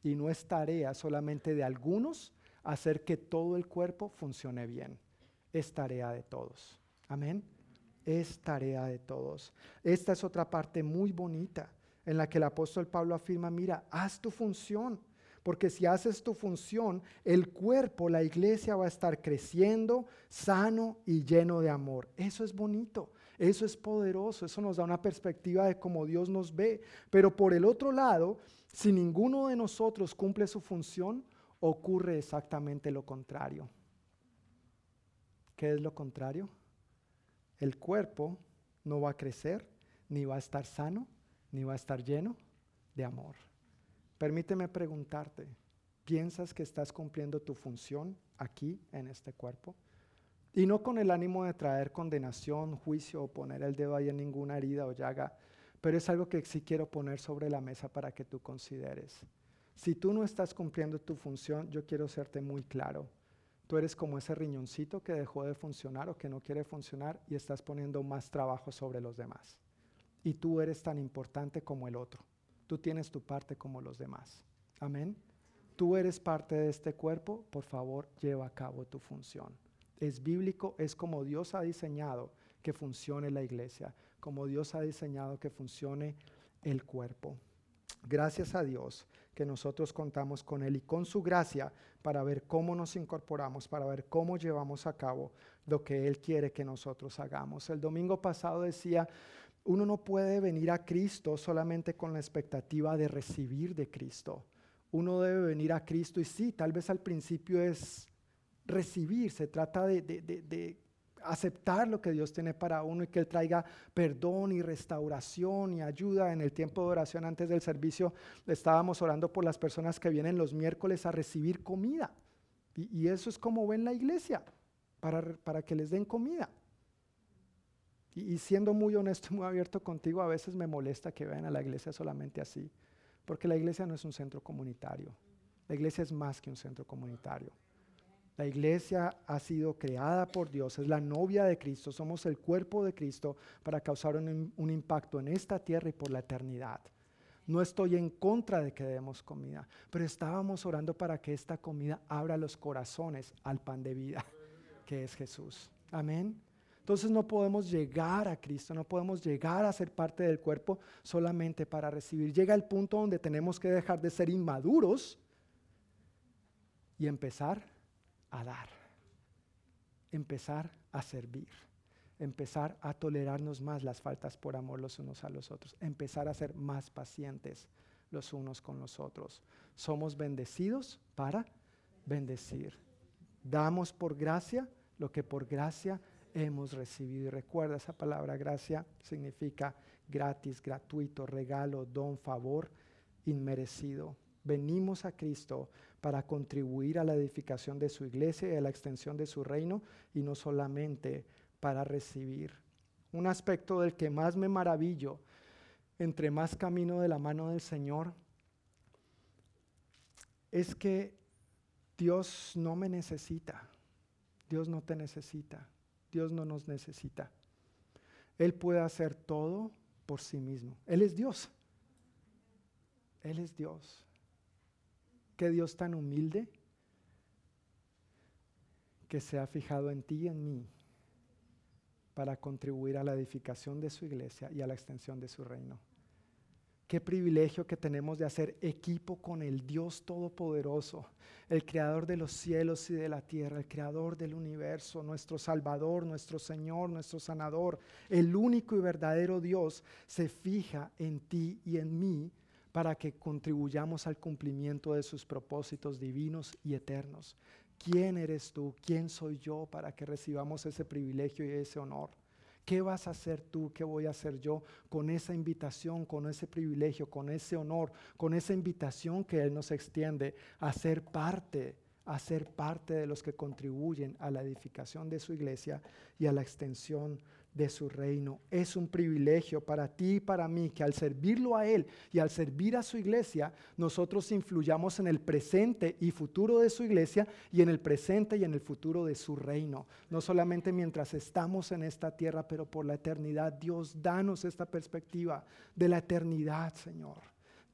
Y no es tarea solamente de algunos hacer que todo el cuerpo funcione bien. Es tarea de todos. Amén. Es tarea de todos. Esta es otra parte muy bonita en la que el apóstol Pablo afirma, mira, haz tu función, porque si haces tu función, el cuerpo, la iglesia va a estar creciendo, sano y lleno de amor. Eso es bonito, eso es poderoso, eso nos da una perspectiva de cómo Dios nos ve. Pero por el otro lado, si ninguno de nosotros cumple su función, ocurre exactamente lo contrario. ¿Qué es lo contrario? el cuerpo no va a crecer, ni va a estar sano, ni va a estar lleno de amor. Permíteme preguntarte, ¿piensas que estás cumpliendo tu función aquí en este cuerpo? Y no con el ánimo de traer condenación, juicio o poner el dedo ahí en ninguna herida o llaga, pero es algo que sí quiero poner sobre la mesa para que tú consideres. Si tú no estás cumpliendo tu función, yo quiero serte muy claro. Tú eres como ese riñoncito que dejó de funcionar o que no quiere funcionar y estás poniendo más trabajo sobre los demás. Y tú eres tan importante como el otro. Tú tienes tu parte como los demás. Amén. Tú eres parte de este cuerpo, por favor, lleva a cabo tu función. Es bíblico, es como Dios ha diseñado que funcione la iglesia, como Dios ha diseñado que funcione el cuerpo. Gracias a Dios que nosotros contamos con Él y con su gracia para ver cómo nos incorporamos, para ver cómo llevamos a cabo lo que Él quiere que nosotros hagamos. El domingo pasado decía, uno no puede venir a Cristo solamente con la expectativa de recibir de Cristo. Uno debe venir a Cristo y sí, tal vez al principio es recibir, se trata de, aceptar lo que Dios tiene para uno y que Él traiga perdón y restauración y ayuda. En el tiempo de oración antes del servicio estábamos orando por las personas que vienen los miércoles a recibir comida. Y, eso es como ven la iglesia, para que les den comida. Y, siendo muy honesto y muy abierto contigo, a veces me molesta que vean a la iglesia solamente así, porque la iglesia no es un centro comunitario. La iglesia es más que un centro comunitario. La iglesia ha sido creada por Dios, es la novia de Cristo, somos el cuerpo de Cristo para causar un, impacto en esta tierra y por la eternidad. No estoy en contra de que demos comida, pero estábamos orando para que esta comida abra los corazones al pan de vida, que es Jesús. Amén. Entonces no podemos llegar a Cristo, no podemos llegar a ser parte del cuerpo solamente para recibir. Llega el punto donde tenemos que dejar de ser inmaduros y empezar a dar, empezar a servir, empezar a tolerarnos más las faltas por amor los unos a los otros, empezar a ser más pacientes los unos con los otros. Somos bendecidos para bendecir. Damos por gracia lo que por gracia hemos recibido. Y recuerda, esa palabra gracia significa gratis, gratuito, regalo, don, favor, inmerecido. Venimos a Cristo para contribuir a la edificación de su iglesia y a la extensión de su reino y no solamente para recibir. Un aspecto del que más me maravillo, entre más camino de la mano del Señor, es que Dios no me necesita, Dios no te necesita, Dios no nos necesita. Él puede hacer todo por sí mismo. Él es Dios. Él es Dios. Qué Dios tan humilde que se ha fijado en ti y en mí para contribuir a la edificación de su iglesia y a la extensión de su reino. Qué privilegio que tenemos de hacer equipo con el Dios Todopoderoso, el Creador de los cielos y de la tierra, el Creador del universo, nuestro Salvador, nuestro Señor, nuestro Sanador, el único y verdadero Dios, se fija en ti y en mí para que contribuyamos al cumplimiento de sus propósitos divinos y eternos. ¿Quién eres tú? ¿Quién soy yo para que recibamos ese privilegio y ese honor? ¿Qué vas a hacer tú? ¿Qué voy a hacer yo con esa invitación, con ese privilegio, con ese honor, con esa invitación que Él nos extiende a ser parte, a ser parte de los que contribuyen a la edificación de su iglesia y a la extensión de su reino. Es un privilegio para ti y para mí que al servirlo a Él y al servir a su iglesia, nosotros influyamos en el presente y futuro de su iglesia y en el presente y en el futuro de su reino. No solamente mientras estamos en esta tierra, pero por la eternidad. Dios, danos esta perspectiva de la eternidad, Señor.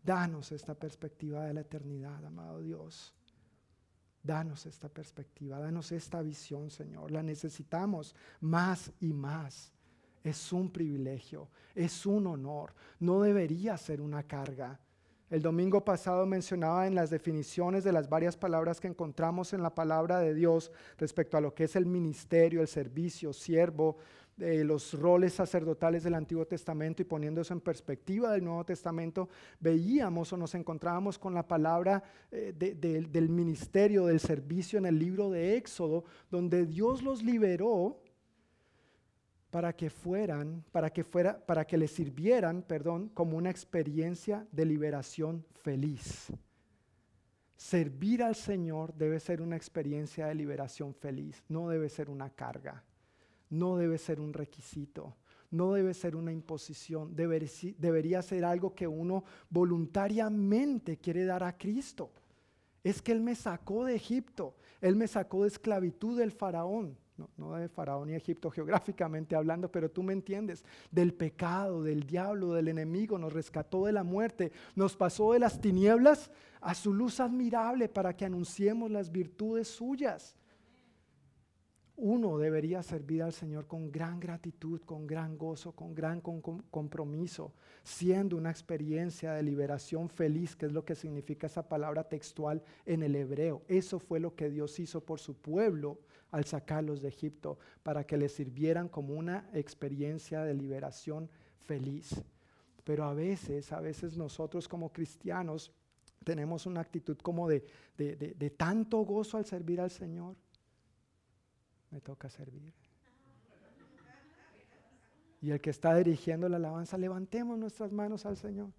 Danos esta perspectiva de la eternidad, amado Dios. Danos esta perspectiva, danos esta visión, Señor. La necesitamos más y más. Es un privilegio, es un honor. No debería ser una carga. El domingo pasado mencionaba en las definiciones de las varias palabras que encontramos en la palabra de Dios respecto a lo que es el ministerio, el servicio, siervo, de los roles sacerdotales del Antiguo Testamento y poniendo eso en perspectiva del Nuevo Testamento, veíamos o nos encontrábamos con la palabra eh, del ministerio, del servicio en el libro de Éxodo, donde Dios los liberó para que fueran, para que fuera, para que les sirvieran, perdón, como una experiencia de liberación feliz. Servir al Señor debe ser una experiencia de liberación feliz, no debe ser una carga no debe ser un requisito, no debe ser una imposición, debería ser algo que uno voluntariamente quiere dar a Cristo. Es que Él me sacó de Egipto, Él me sacó de esclavitud del faraón, no, de faraón y Egipto geográficamente hablando, pero tú me entiendes, del pecado, del diablo, del enemigo, nos rescató de la muerte, nos pasó de las tinieblas a su luz admirable para que anunciemos las virtudes suyas uno debería servir al Señor con gran gratitud, con gran gozo, con gran compromiso, siendo una experiencia de liberación feliz, que es lo que significa esa palabra textual en el hebreo. Eso fue lo que Dios hizo por su pueblo al sacarlos de Egipto, para que les sirvieran como una experiencia de liberación feliz. Pero a veces, a veces nosotros como cristianos tenemos una actitud como de, de tanto gozo al servir al Señor me toca servir. Y el que está dirigiendo la alabanza, levantemos nuestras manos al Señor.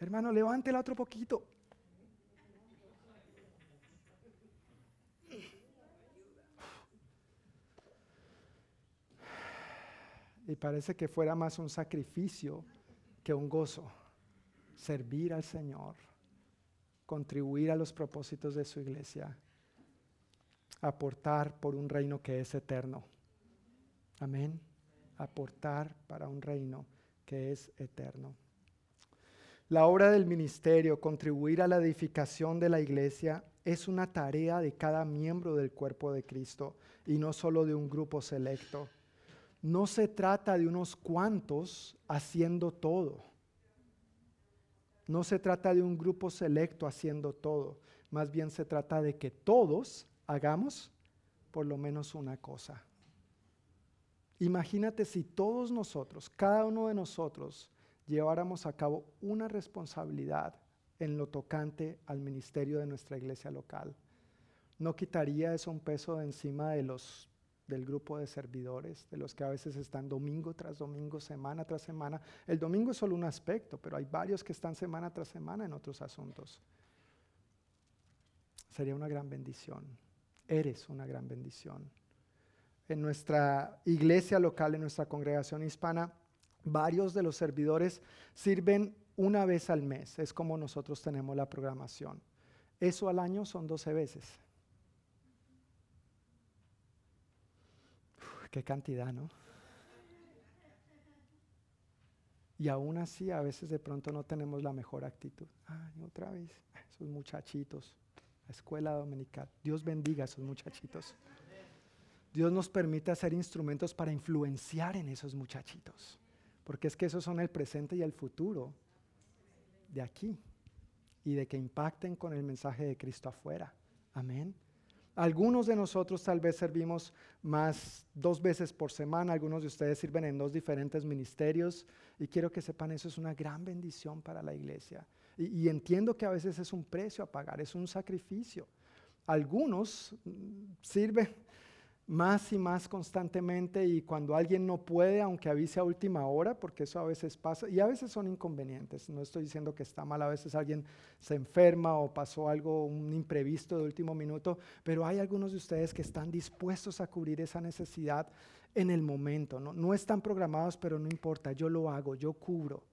Hermano, levántela otro poquito. Y parece que fuera más un sacrificio que un gozo. Servir al Señor contribuir a los propósitos de su iglesia, aportar por un reino que es eterno. Amén. Aportar para un reino que es eterno. La obra del ministerio, contribuir a la edificación de la iglesia, es una tarea de cada miembro del cuerpo de Cristo y no solo de un grupo selecto. No se trata de unos cuantos haciendo todo. No se trata de un grupo selecto haciendo todo, más bien se trata de que todos hagamos por lo menos una cosa. Imagínate si todos nosotros, cada uno de nosotros, lleváramos a cabo una responsabilidad en lo tocante al ministerio de nuestra iglesia local. No quitaría eso un peso de encima de los del grupo de servidores, de los que a veces están domingo tras domingo, semana tras semana. El domingo es solo un aspecto, pero hay varios que están semana tras semana en otros asuntos. Sería una gran bendición. Eres una gran bendición. En nuestra iglesia local, en nuestra congregación hispana, varios de los servidores sirven una vez al mes. Es como nosotros tenemos la programación. Eso al año son 12 veces. Qué cantidad, ¿no? Y aún así, a veces de pronto no tenemos la mejor actitud. Ay, otra vez, esos muchachitos, la escuela dominical. Dios bendiga a esos muchachitos. Dios nos permite hacer instrumentos para influenciar en esos muchachitos. Porque es que esos son el presente y el futuro de aquí. Y de que impacten con el mensaje de Cristo afuera. Amén. Algunos de nosotros tal vez servimos más dos veces por semana, algunos de ustedes sirven en dos diferentes ministerios y quiero que sepan eso es una gran bendición para la iglesia. Y, entiendo que a veces es un precio a pagar, es un sacrificio. Algunos mm, sirven más y más constantemente y cuando alguien no puede, aunque avise a última hora, porque eso a veces pasa, y a veces son inconvenientes, no estoy diciendo que está mal, a veces alguien se enferma o pasó algo, un imprevisto de último minuto, pero hay algunos de ustedes que están dispuestos a cubrir esa necesidad en el momento, no, no están programados, pero no importa, yo lo hago, yo cubro.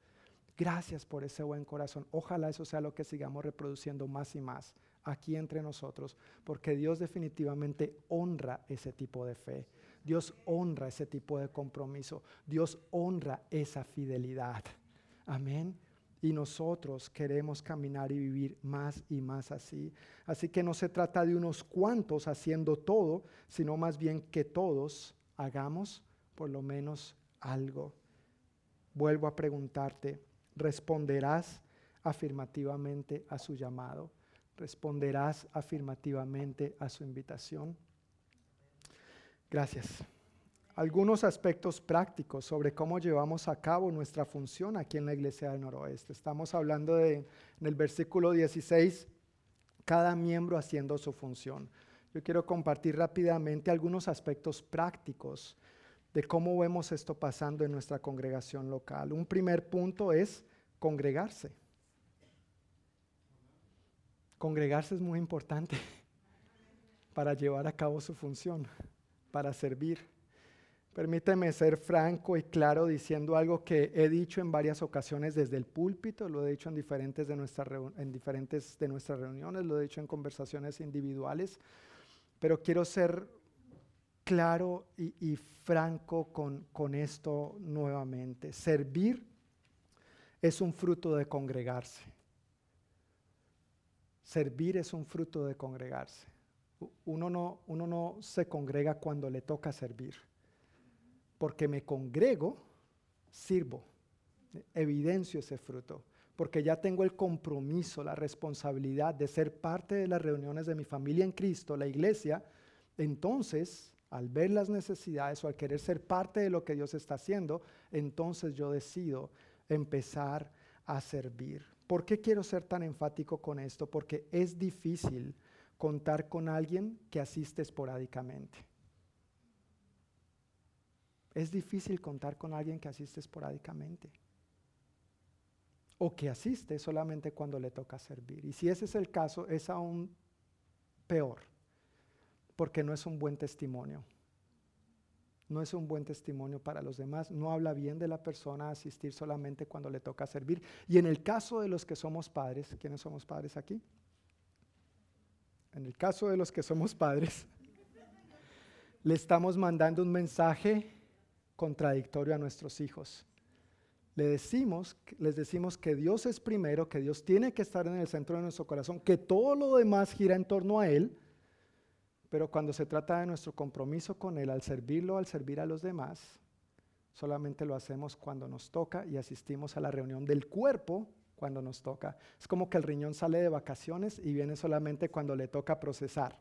Gracias por ese buen corazón. Ojalá eso sea lo que sigamos reproduciendo más y más aquí entre nosotros, porque Dios definitivamente honra ese tipo de fe. Dios honra ese tipo de compromiso. Dios honra esa fidelidad. Amén. Y nosotros queremos caminar y vivir más y más así. Así que no se trata de unos cuantos haciendo todo, sino más bien que todos hagamos por lo menos algo. Vuelvo a preguntarte, ¿responderás afirmativamente a su llamado? Responderás afirmativamente a su invitación. Gracias. Algunos aspectos prácticos sobre cómo llevamos a cabo nuestra función aquí en la Iglesia del Noroeste. Estamos hablando de, en el versículo 16, cada miembro haciendo su función. Yo quiero compartir rápidamente algunos aspectos prácticos de cómo vemos esto pasando en nuestra congregación local. Un primer punto es congregarse. Congregarse es muy importante para llevar a cabo su función, para servir. Permíteme ser franco y claro diciendo algo que he dicho en varias ocasiones desde el púlpito, lo he dicho en diferentes de, nuestras en diferentes de nuestras reuniones, lo he dicho en conversaciones individuales, pero quiero ser claro y, y franco con, con esto nuevamente. Servir es un fruto de congregarse. Servir es un fruto de congregarse. Uno no, uno no se congrega cuando le toca servir. Porque me congrego, sirvo. Evidencio ese fruto. Porque ya tengo el compromiso, la responsabilidad de ser parte de las reuniones de mi familia en Cristo, la iglesia. Entonces, al ver las necesidades o al querer ser parte de lo que Dios está haciendo, entonces yo decido empezar a servir. ¿Por qué quiero ser tan enfático con esto? Porque es difícil contar con alguien que asiste esporádicamente. Es difícil contar con alguien que asiste esporádicamente. O que asiste solamente cuando le toca servir. Y si ese es el caso, es aún peor, porque no es un buen testimonio no es un buen testimonio para los demás, no habla bien de la persona asistir solamente cuando le toca servir. Y en el caso de los que somos padres, ¿quiénes somos padres aquí? En el caso de los que somos padres, le estamos mandando un mensaje contradictorio a nuestros hijos. Le decimos, les decimos que Dios es primero, que Dios tiene que estar en el centro de nuestro corazón, que todo lo demás gira en torno a Él, pero cuando se trata de nuestro compromiso con Él, al servirlo, al servir a los demás, solamente lo hacemos cuando nos toca y asistimos a la reunión del cuerpo cuando nos toca. Es como que el riñón sale de vacaciones y viene solamente cuando le toca procesar.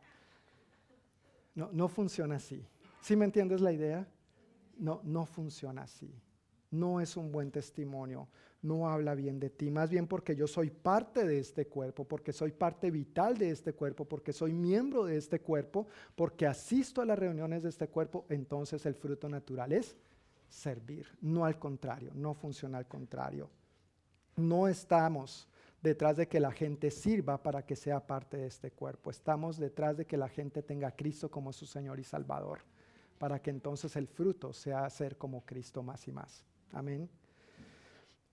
No, no funciona así. ¿Sí me entiendes la idea? No, no funciona así. no es un buen testimonio, no habla bien de ti, más bien porque yo soy parte de este cuerpo, porque soy parte vital de este cuerpo, porque soy miembro de este cuerpo, porque asisto a las reuniones de este cuerpo, entonces el fruto natural es servir, no al contrario, no funciona al contrario. No estamos detrás de que la gente sirva para que sea parte de este cuerpo, estamos detrás de que la gente tenga a Cristo como su Señor y Salvador, para que entonces el fruto sea ser como Cristo más y más. Amén.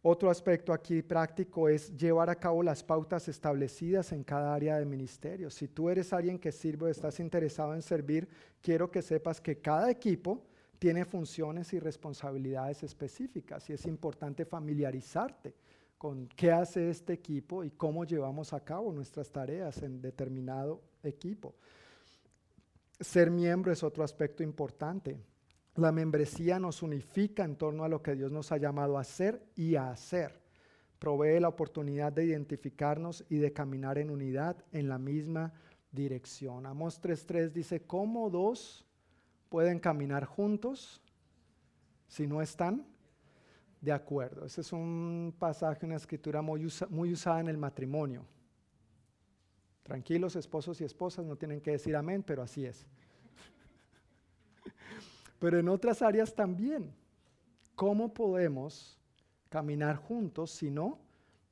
Otro aspecto aquí práctico es llevar a cabo las pautas establecidas en cada área de ministerio. Si tú eres alguien que sirve o estás interesado en servir, quiero que sepas que cada equipo tiene funciones y responsabilidades específicas y es importante familiarizarte con qué hace este equipo y cómo llevamos a cabo nuestras tareas en determinado equipo. Ser miembro es otro aspecto importante. La membresía nos unifica en torno a lo que Dios nos ha llamado a hacer y a hacer. Provee la oportunidad de identificarnos y de caminar en unidad en la misma dirección. Amos 3.3 dice, ¿cómo dos pueden caminar juntos si no están de acuerdo? Ese es un pasaje, una escritura muy, muy usada en el matrimonio. Tranquilos, esposos y esposas, no tienen que decir amén, pero así es pero en otras áreas también. ¿Cómo podemos caminar juntos si no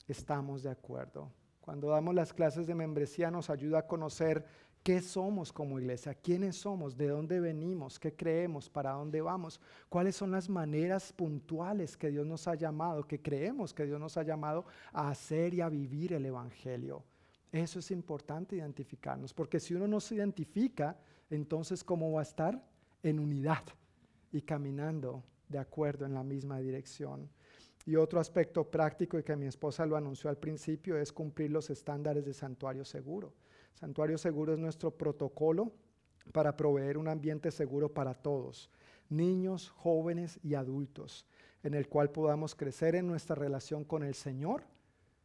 estamos de acuerdo? Cuando damos las clases de membresía nos ayuda a conocer qué somos como iglesia, quiénes somos, de dónde venimos, qué creemos, para dónde vamos, cuáles son las maneras puntuales que Dios nos ha llamado, que creemos que Dios nos ha llamado a hacer y a vivir el Evangelio. Eso es importante identificarnos, porque si uno no se identifica, entonces ¿cómo va a estar? En unidad y caminando de acuerdo en la misma dirección. Y otro aspecto práctico y que mi esposa lo anunció al principio es cumplir los estándares de santuario seguro. Santuario seguro es nuestro protocolo para proveer un ambiente seguro para todos, niños, jóvenes y adultos, en el cual podamos crecer en nuestra relación con el Señor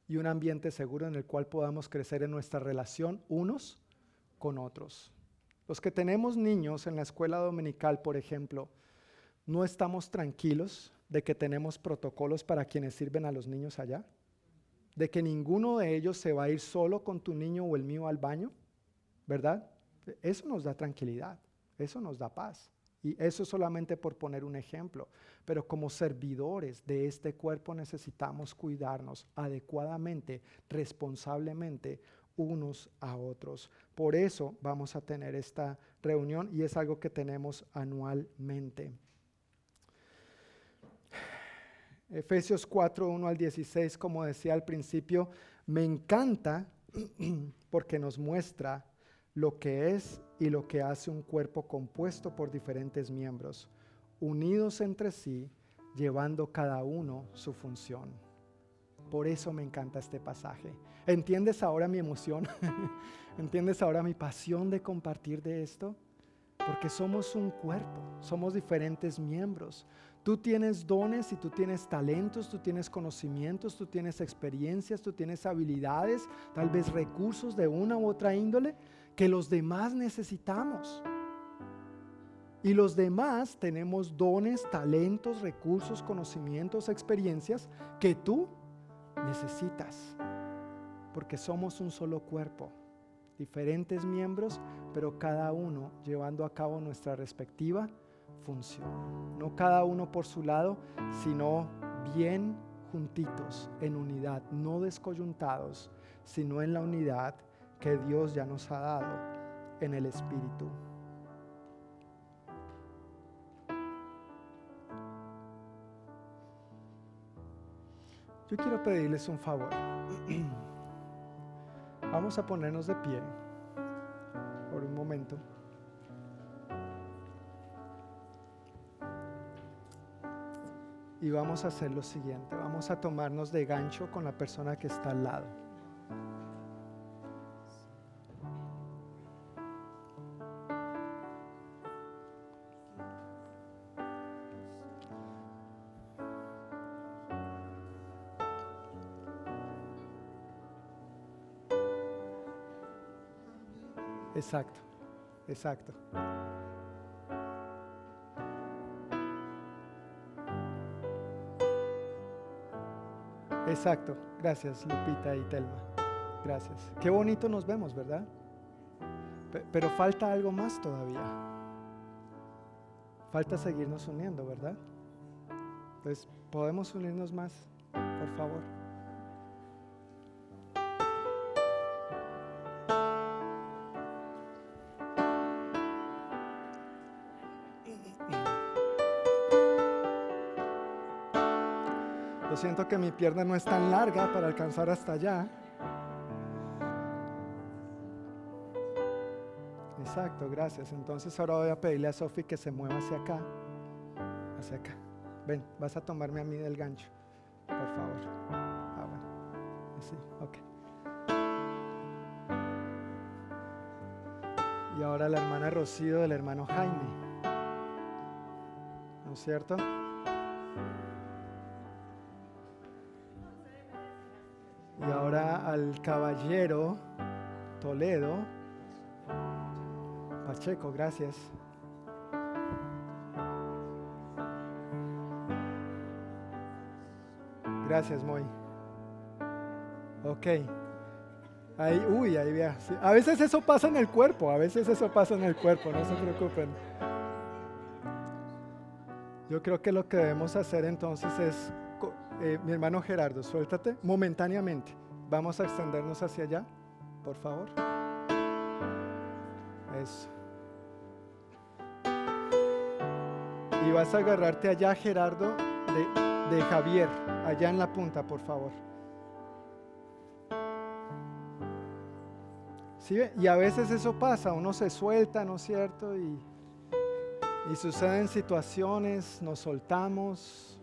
y un ambiente seguro en el cual podamos crecer en nuestra relación unos con otros. Los que tenemos niños en la escuela dominical, por ejemplo, ¿no estamos tranquilos de que tenemos protocolos para quienes sirven a los niños allá? ¿De que ninguno de ellos se va a ir solo con tu niño o el mío al baño? ¿Verdad? Eso nos da tranquilidad, eso nos da paz. Y eso solamente por poner un ejemplo. Pero como servidores de este cuerpo necesitamos cuidarnos adecuadamente, responsablemente unos a otros. Por eso vamos a tener esta reunión y es algo que tenemos anualmente. Efesios 4, 1 al 16, como decía al principio, me encanta porque nos muestra lo que es y lo que hace un cuerpo compuesto por diferentes miembros, unidos entre sí, llevando cada uno su función. Por eso me encanta este pasaje. ¿Entiendes ahora mi emoción? ¿Entiendes ahora mi pasión de compartir de esto? Porque somos un cuerpo, somos diferentes miembros, Tú tienes dones y tú tienes talentos, tú tienes conocimientos, tú tienes experiencias, tú tienes habilidades, tal vez recursos de una u otra índole que los demás necesitamos. Y los demás tenemos dones, talentos, recursos, conocimientos, experiencias que tú necesitas. Porque somos un solo cuerpo, diferentes miembros, pero cada uno llevando a cabo nuestra respectiva función. No cada uno por su lado, sino bien juntitos, en unidad, no descoyuntados, sino en la unidad que Dios ya nos ha dado en el Espíritu. Yo quiero pedirles un favor. Vamos a ponernos de pie por un momento. Y vamos a hacer lo siguiente, vamos a tomarnos de gancho con la persona que está al lado. Exacto, exacto. Exacto. Gracias, Lupita y Telma. Gracias. Qué bonito nos vemos, ¿verdad? Pero falta algo más todavía. Falta seguirnos uniendo, ¿verdad? Entonces, ¿podemos unirnos más, por favor? Siento que mi pierna no es tan larga para alcanzar hasta allá. Exacto, gracias. Entonces ahora voy a pedirle a Sofi que se mueva hacia acá. Hacia acá. Ven, vas a tomarme a mí del gancho, por favor. Ah, bueno. Así, ok. Y ahora la hermana Rocío del hermano Jaime. ¿No es cierto? Al caballero Toledo. Pacheco, gracias. Gracias, Moy. Ok. Ahí, uy, ahí vea. A veces eso pasa en el cuerpo, a veces eso pasa en el cuerpo, no se preocupen. Yo creo que lo que debemos hacer entonces es eh, mi hermano Gerardo, suéltate momentáneamente. Vamos a extendernos hacia allá, por favor. Eso. Y vas a agarrarte allá, Gerardo, de, de Javier, allá en la punta, por favor. ¿Sí? Y a veces eso pasa, uno se suelta, ¿no es cierto? Y, y suceden situaciones, nos soltamos,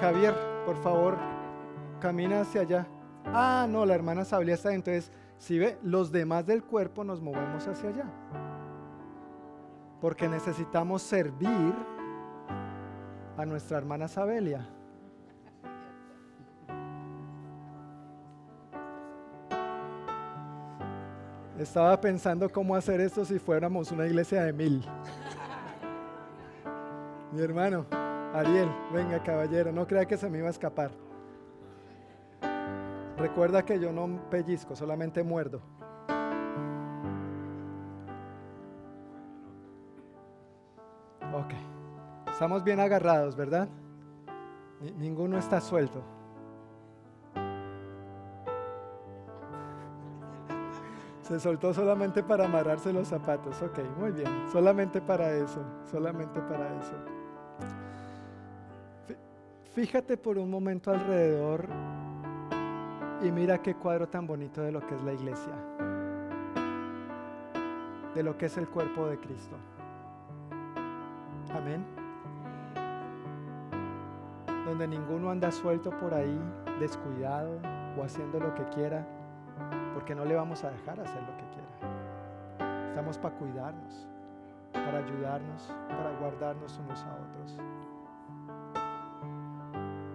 Javier, por favor, camina hacia allá. Ah, no, la hermana Sablia está. Entonces, si ve, los demás del cuerpo nos movemos hacia allá. Porque necesitamos servir a nuestra hermana Sabelia. Estaba pensando cómo hacer esto si fuéramos una iglesia de mil. Mi hermano. Ariel, venga caballero, no crea que se me iba a escapar. Recuerda que yo no pellizco, solamente muerdo. Ok, estamos bien agarrados, ¿verdad? ninguno está suelto. Se soltó solamente para amarrarse los zapatos. Ok, muy bien. Solamente para eso. Solamente para eso. Fíjate por un momento alrededor y mira qué cuadro tan bonito de lo que es la iglesia, de lo que es el cuerpo de Cristo. Amén. Donde ninguno anda suelto por ahí, descuidado o haciendo lo que quiera, porque no le vamos a dejar hacer lo que quiera. Estamos para cuidarnos, para ayudarnos, para guardarnos unos a otros.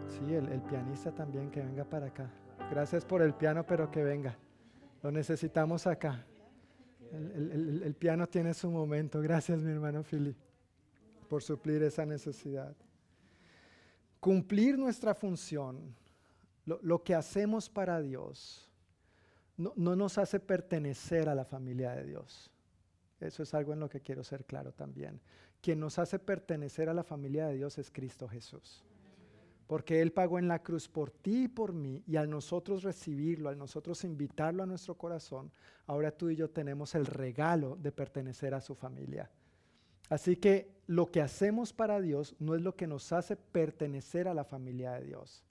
Sí, el, pianista también que venga para acá. Gracias por el piano, pero que venga. Lo necesitamos acá. El, piano tiene su momento. Gracias, mi hermano Philip, por suplir esa necesidad. Cumplir nuestra función, lo, lo que hacemos para Dios, no, no, nos hace pertenecer a la familia de Dios. Eso es algo en lo que quiero ser claro también. Quien nos hace pertenecer a la familia de Dios es Cristo Jesús porque Él pagó en la cruz por ti y por mí, y al nosotros recibirlo, al nosotros invitarlo a nuestro corazón, ahora tú y yo tenemos el regalo de pertenecer a su familia. Así que lo que hacemos para Dios no es lo que nos hace pertenecer a la familia de Dios,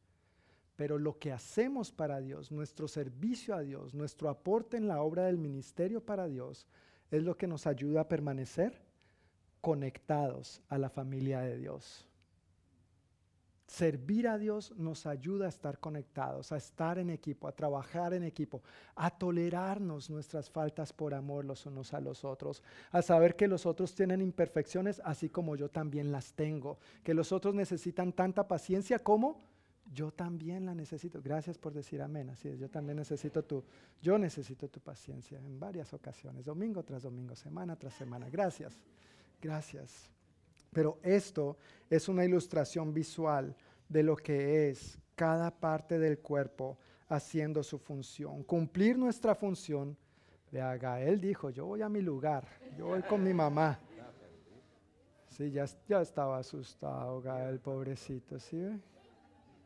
pero lo que hacemos para Dios, nuestro servicio a Dios, nuestro aporte en la obra del ministerio para Dios, es lo que nos ayuda a permanecer conectados a la familia de Dios. Servir a Dios nos ayuda a estar conectados, a estar en equipo, a trabajar en equipo, a tolerarnos nuestras faltas por amor los unos a los otros, a saber que los otros tienen imperfecciones así como yo también las tengo, que los otros necesitan tanta paciencia como yo también la necesito. Gracias por decir amén. Así es, yo también necesito tu, yo necesito tu paciencia en varias ocasiones, domingo tras domingo, semana tras semana. Gracias, gracias. Pero esto es una ilustración visual de lo que es cada parte del cuerpo haciendo su función. Cumplir nuestra función. Vea, Gael dijo, yo voy a mi lugar, yo voy con mi mamá. Sí, ya, ya estaba asustado Gael, pobrecito, ¿sí?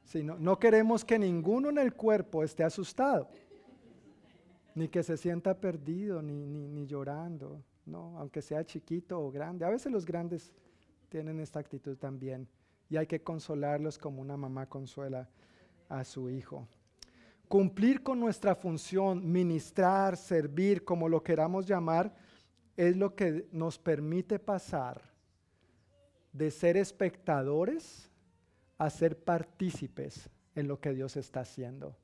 Sí, no, no queremos que ninguno en el cuerpo esté asustado, ni que se sienta perdido, ni, ni, ni llorando, ¿no? aunque sea chiquito o grande. A veces los grandes tienen esta actitud también y hay que consolarlos como una mamá consuela a su hijo. Cumplir con nuestra función, ministrar, servir, como lo queramos llamar, es lo que nos permite pasar de ser espectadores a ser partícipes en lo que Dios está haciendo.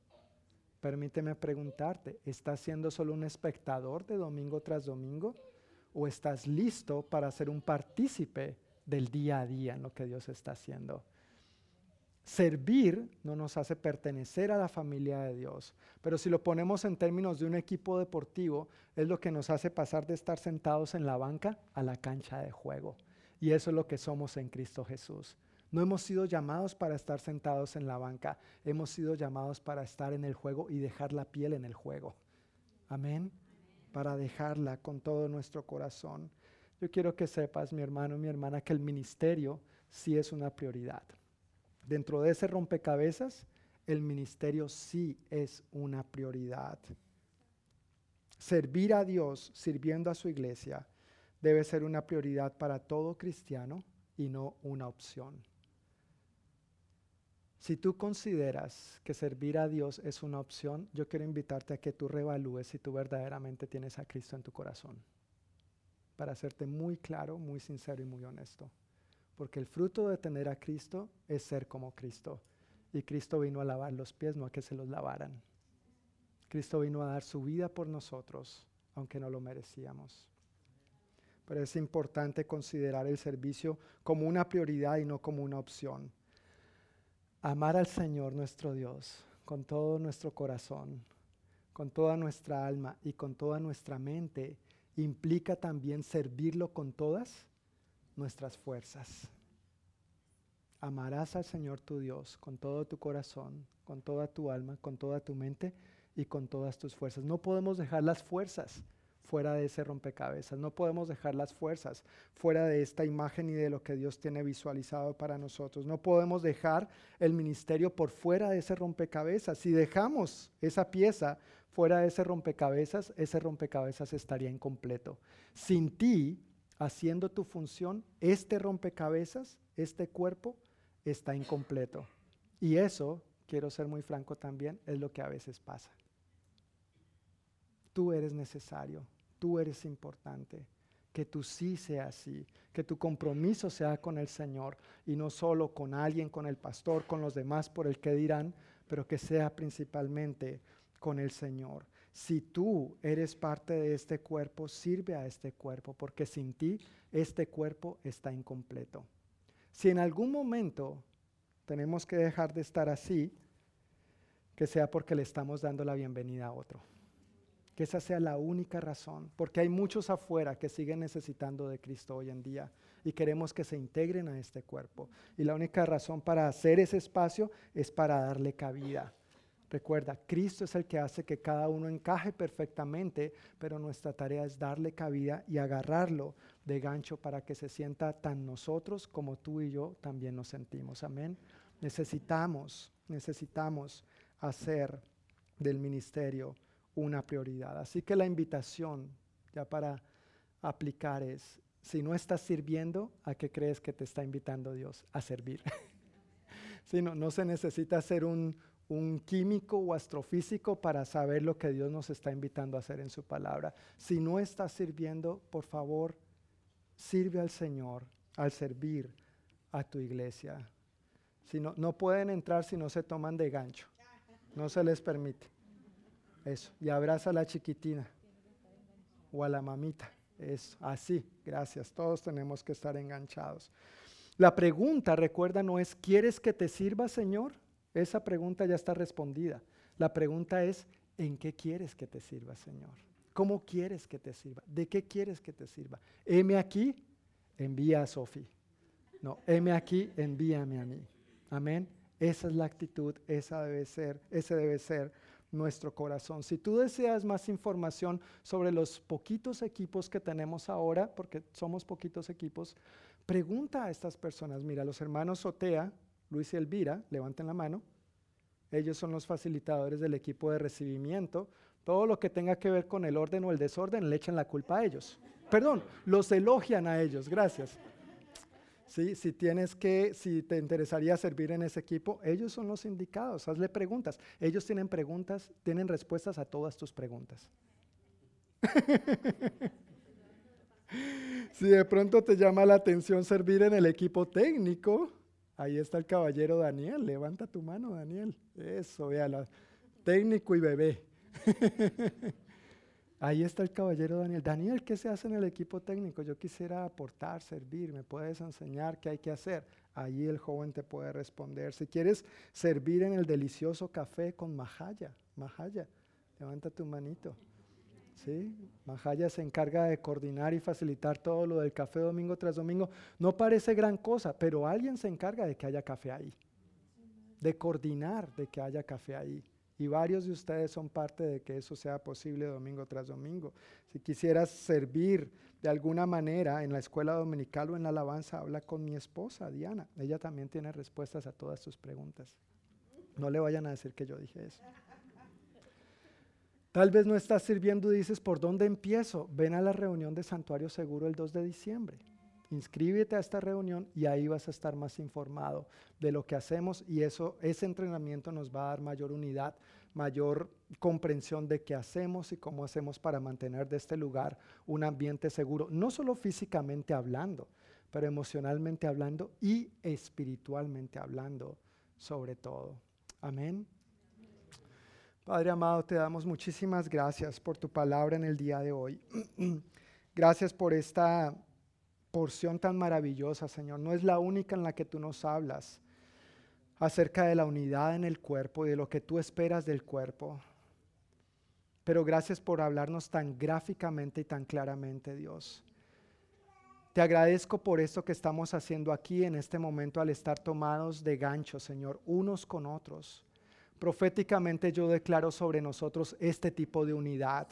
Permíteme preguntarte, ¿estás siendo solo un espectador de domingo tras domingo o estás listo para ser un partícipe del día a día en lo que Dios está haciendo? Servir no nos hace pertenecer a la familia de Dios, pero si lo ponemos en términos de un equipo deportivo, es lo que nos hace pasar de estar sentados en la banca a la cancha de juego. Y eso es lo que somos en Cristo Jesús. No hemos sido llamados para estar sentados en la banca, hemos sido llamados para estar en el juego y dejar la piel en el juego. Amén. Para dejarla con todo nuestro corazón. Yo quiero que sepas, mi hermano, mi hermana, que el ministerio sí es una prioridad. Dentro de ese rompecabezas, el ministerio sí es una prioridad. Servir a Dios sirviendo a su iglesia debe ser una prioridad para todo cristiano y no una opción. Si tú consideras que servir a Dios es una opción, yo quiero invitarte a que tú revalúes si tú verdaderamente tienes a Cristo en tu corazón. Para hacerte muy claro, muy sincero y muy honesto. Porque el fruto de tener a Cristo es ser como Cristo. Y Cristo vino a lavar los pies, no a que se los lavaran. Cristo vino a dar su vida por nosotros, aunque no lo merecíamos. Pero es importante considerar el servicio como una prioridad y no como una opción. Amar al Señor nuestro Dios con todo nuestro corazón, con toda nuestra alma y con toda nuestra mente implica también servirlo con todas nuestras fuerzas. Amarás al Señor tu Dios con todo tu corazón, con toda tu alma, con toda tu mente y con todas tus fuerzas. No podemos dejar las fuerzas fuera de ese rompecabezas. No podemos dejar las fuerzas fuera de esta imagen y de lo que Dios tiene visualizado para nosotros. No podemos dejar el ministerio por fuera de ese rompecabezas. Si dejamos esa pieza fuera de ese rompecabezas, ese rompecabezas estaría incompleto. Sin ti, haciendo tu función, este rompecabezas, este cuerpo, está incompleto. Y eso, quiero ser muy franco también, es lo que a veces pasa. Tú eres necesario, tú eres importante, que tú sí sea así, que tu compromiso sea con el Señor y no solo con alguien, con el pastor, con los demás por el que dirán, pero que sea principalmente con el Señor. Si tú eres parte de este cuerpo, sirve a este cuerpo, porque sin ti este cuerpo está incompleto. Si en algún momento tenemos que dejar de estar así, que sea porque le estamos dando la bienvenida a otro. Que esa sea la única razón, porque hay muchos afuera que siguen necesitando de Cristo hoy en día y queremos que se integren a este cuerpo. Y la única razón para hacer ese espacio es para darle cabida. Recuerda, Cristo es el que hace que cada uno encaje perfectamente, pero nuestra tarea es darle cabida y agarrarlo de gancho para que se sienta tan nosotros como tú y yo también nos sentimos. Amén. Necesitamos, necesitamos hacer del ministerio una prioridad. Así que la invitación ya para aplicar es, si no estás sirviendo, ¿a qué crees que te está invitando Dios? A servir. si no, no se necesita ser un, un químico o astrofísico para saber lo que Dios nos está invitando a hacer en su palabra. Si no estás sirviendo, por favor, sirve al Señor al servir a tu iglesia. Si no, no pueden entrar si no se toman de gancho. No se les permite. Eso. Y abraza a la chiquitina o a la mamita. Es así. Gracias. Todos tenemos que estar enganchados. La pregunta, recuerda, no es, ¿quieres que te sirva, Señor? Esa pregunta ya está respondida. La pregunta es, ¿en qué quieres que te sirva, Señor? ¿Cómo quieres que te sirva? ¿De qué quieres que te sirva? Heme aquí, envía a Sofía. No, heme aquí, envíame a mí. Amén. Esa es la actitud, esa debe ser, ese debe ser nuestro corazón. Si tú deseas más información sobre los poquitos equipos que tenemos ahora, porque somos poquitos equipos, pregunta a estas personas. Mira, los hermanos Otea, Luis y Elvira, levanten la mano. Ellos son los facilitadores del equipo de recibimiento. Todo lo que tenga que ver con el orden o el desorden le echan la culpa a ellos. Perdón, los elogian a ellos. Gracias. ¿Sí? Si tienes que, si te interesaría servir en ese equipo, ellos son los indicados. Hazle preguntas. Ellos tienen preguntas, tienen respuestas a todas tus preguntas. si de pronto te llama la atención servir en el equipo técnico, ahí está el caballero Daniel. Levanta tu mano, Daniel. Eso, véala. Técnico y bebé. Ahí está el caballero Daniel. Daniel, ¿qué se hace en el equipo técnico? Yo quisiera aportar, servir, ¿me puedes enseñar qué hay que hacer? Ahí el joven te puede responder. Si quieres servir en el delicioso café con Majaya, Majaya, levanta tu manito. ¿Sí? Majaya se encarga de coordinar y facilitar todo lo del café domingo tras domingo. No parece gran cosa, pero alguien se encarga de que haya café ahí, de coordinar de que haya café ahí. Y varios de ustedes son parte de que eso sea posible domingo tras domingo. Si quisieras servir de alguna manera en la escuela dominical o en la alabanza, habla con mi esposa, Diana. Ella también tiene respuestas a todas tus preguntas. No le vayan a decir que yo dije eso. Tal vez no estás sirviendo y dices, ¿por dónde empiezo? Ven a la reunión de Santuario Seguro el 2 de diciembre. Inscríbete a esta reunión y ahí vas a estar más informado de lo que hacemos y eso, ese entrenamiento nos va a dar mayor unidad, mayor comprensión de qué hacemos y cómo hacemos para mantener de este lugar un ambiente seguro, no solo físicamente hablando, pero emocionalmente hablando y espiritualmente hablando sobre todo. Amén. Padre amado, te damos muchísimas gracias por tu palabra en el día de hoy. gracias por esta porción tan maravillosa, Señor. No es la única en la que tú nos hablas acerca de la unidad en el cuerpo y de lo que tú esperas del cuerpo. Pero gracias por hablarnos tan gráficamente y tan claramente, Dios. Te agradezco por esto que estamos haciendo aquí en este momento al estar tomados de gancho, Señor, unos con otros. Proféticamente yo declaro sobre nosotros este tipo de unidad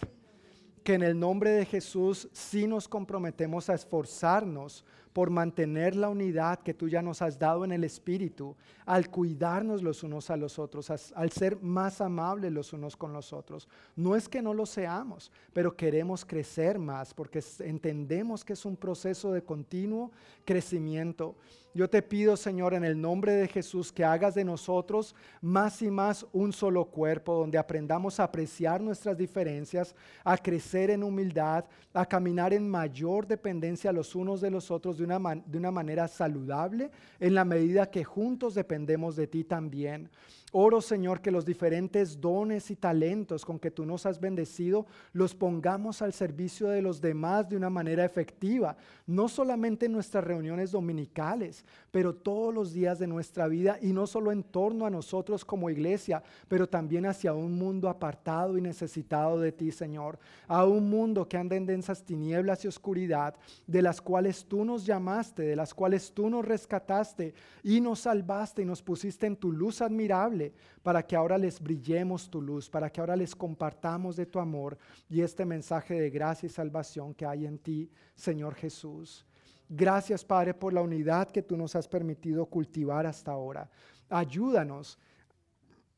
que en el nombre de Jesús sí nos comprometemos a esforzarnos por mantener la unidad que tú ya nos has dado en el Espíritu, al cuidarnos los unos a los otros, al ser más amables los unos con los otros. No es que no lo seamos, pero queremos crecer más porque entendemos que es un proceso de continuo crecimiento. Yo te pido, Señor, en el nombre de Jesús, que hagas de nosotros más y más un solo cuerpo, donde aprendamos a apreciar nuestras diferencias, a crecer en humildad, a caminar en mayor dependencia los unos de los otros de una, de una manera saludable, en la medida que juntos dependemos de ti también. Oro, Señor, que los diferentes dones y talentos con que tú nos has bendecido los pongamos al servicio de los demás de una manera efectiva, no solamente en nuestras reuniones dominicales, pero todos los días de nuestra vida y no solo en torno a nosotros como iglesia, pero también hacia un mundo apartado y necesitado de ti, Señor, a un mundo que anda en densas tinieblas y oscuridad, de las cuales tú nos llamaste, de las cuales tú nos rescataste y nos salvaste y nos pusiste en tu luz admirable para que ahora les brillemos tu luz, para que ahora les compartamos de tu amor y este mensaje de gracia y salvación que hay en ti, Señor Jesús. Gracias, Padre, por la unidad que tú nos has permitido cultivar hasta ahora. Ayúdanos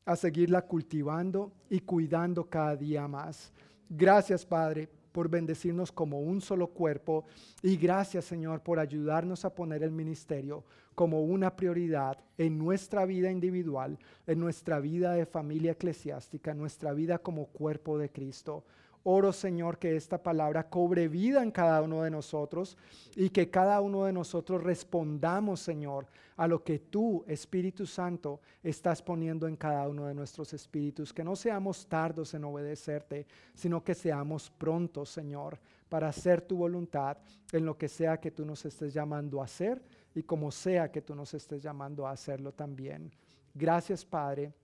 a seguirla cultivando y cuidando cada día más. Gracias, Padre, por bendecirnos como un solo cuerpo y gracias, Señor, por ayudarnos a poner el ministerio como una prioridad en nuestra vida individual, en nuestra vida de familia eclesiástica, en nuestra vida como cuerpo de Cristo. Oro, Señor, que esta palabra cobre vida en cada uno de nosotros y que cada uno de nosotros respondamos, Señor, a lo que tú, Espíritu Santo, estás poniendo en cada uno de nuestros espíritus. Que no seamos tardos en obedecerte, sino que seamos prontos, Señor, para hacer tu voluntad en lo que sea que tú nos estés llamando a hacer y como sea que tú nos estés llamando a hacerlo también. Gracias, Padre,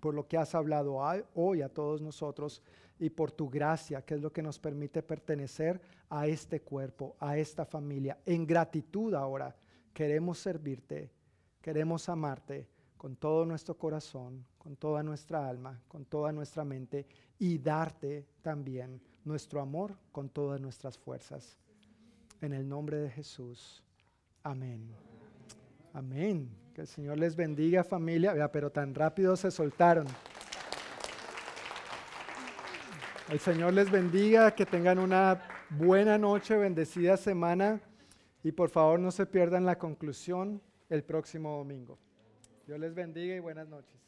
por lo que has hablado hoy a todos nosotros y por tu gracia, que es lo que nos permite pertenecer a este cuerpo, a esta familia. En gratitud ahora queremos servirte, queremos amarte, con todo nuestro corazón, con toda nuestra alma, con toda nuestra mente y darte también nuestro amor con todas nuestras fuerzas. En el nombre de Jesús. Amén. Amén. Que el Señor les bendiga familia. Vea, pero tan rápido se soltaron. El Señor les bendiga, que tengan una buena noche, bendecida semana y por favor no se pierdan la conclusión el próximo domingo. Dios les bendiga y buenas noches.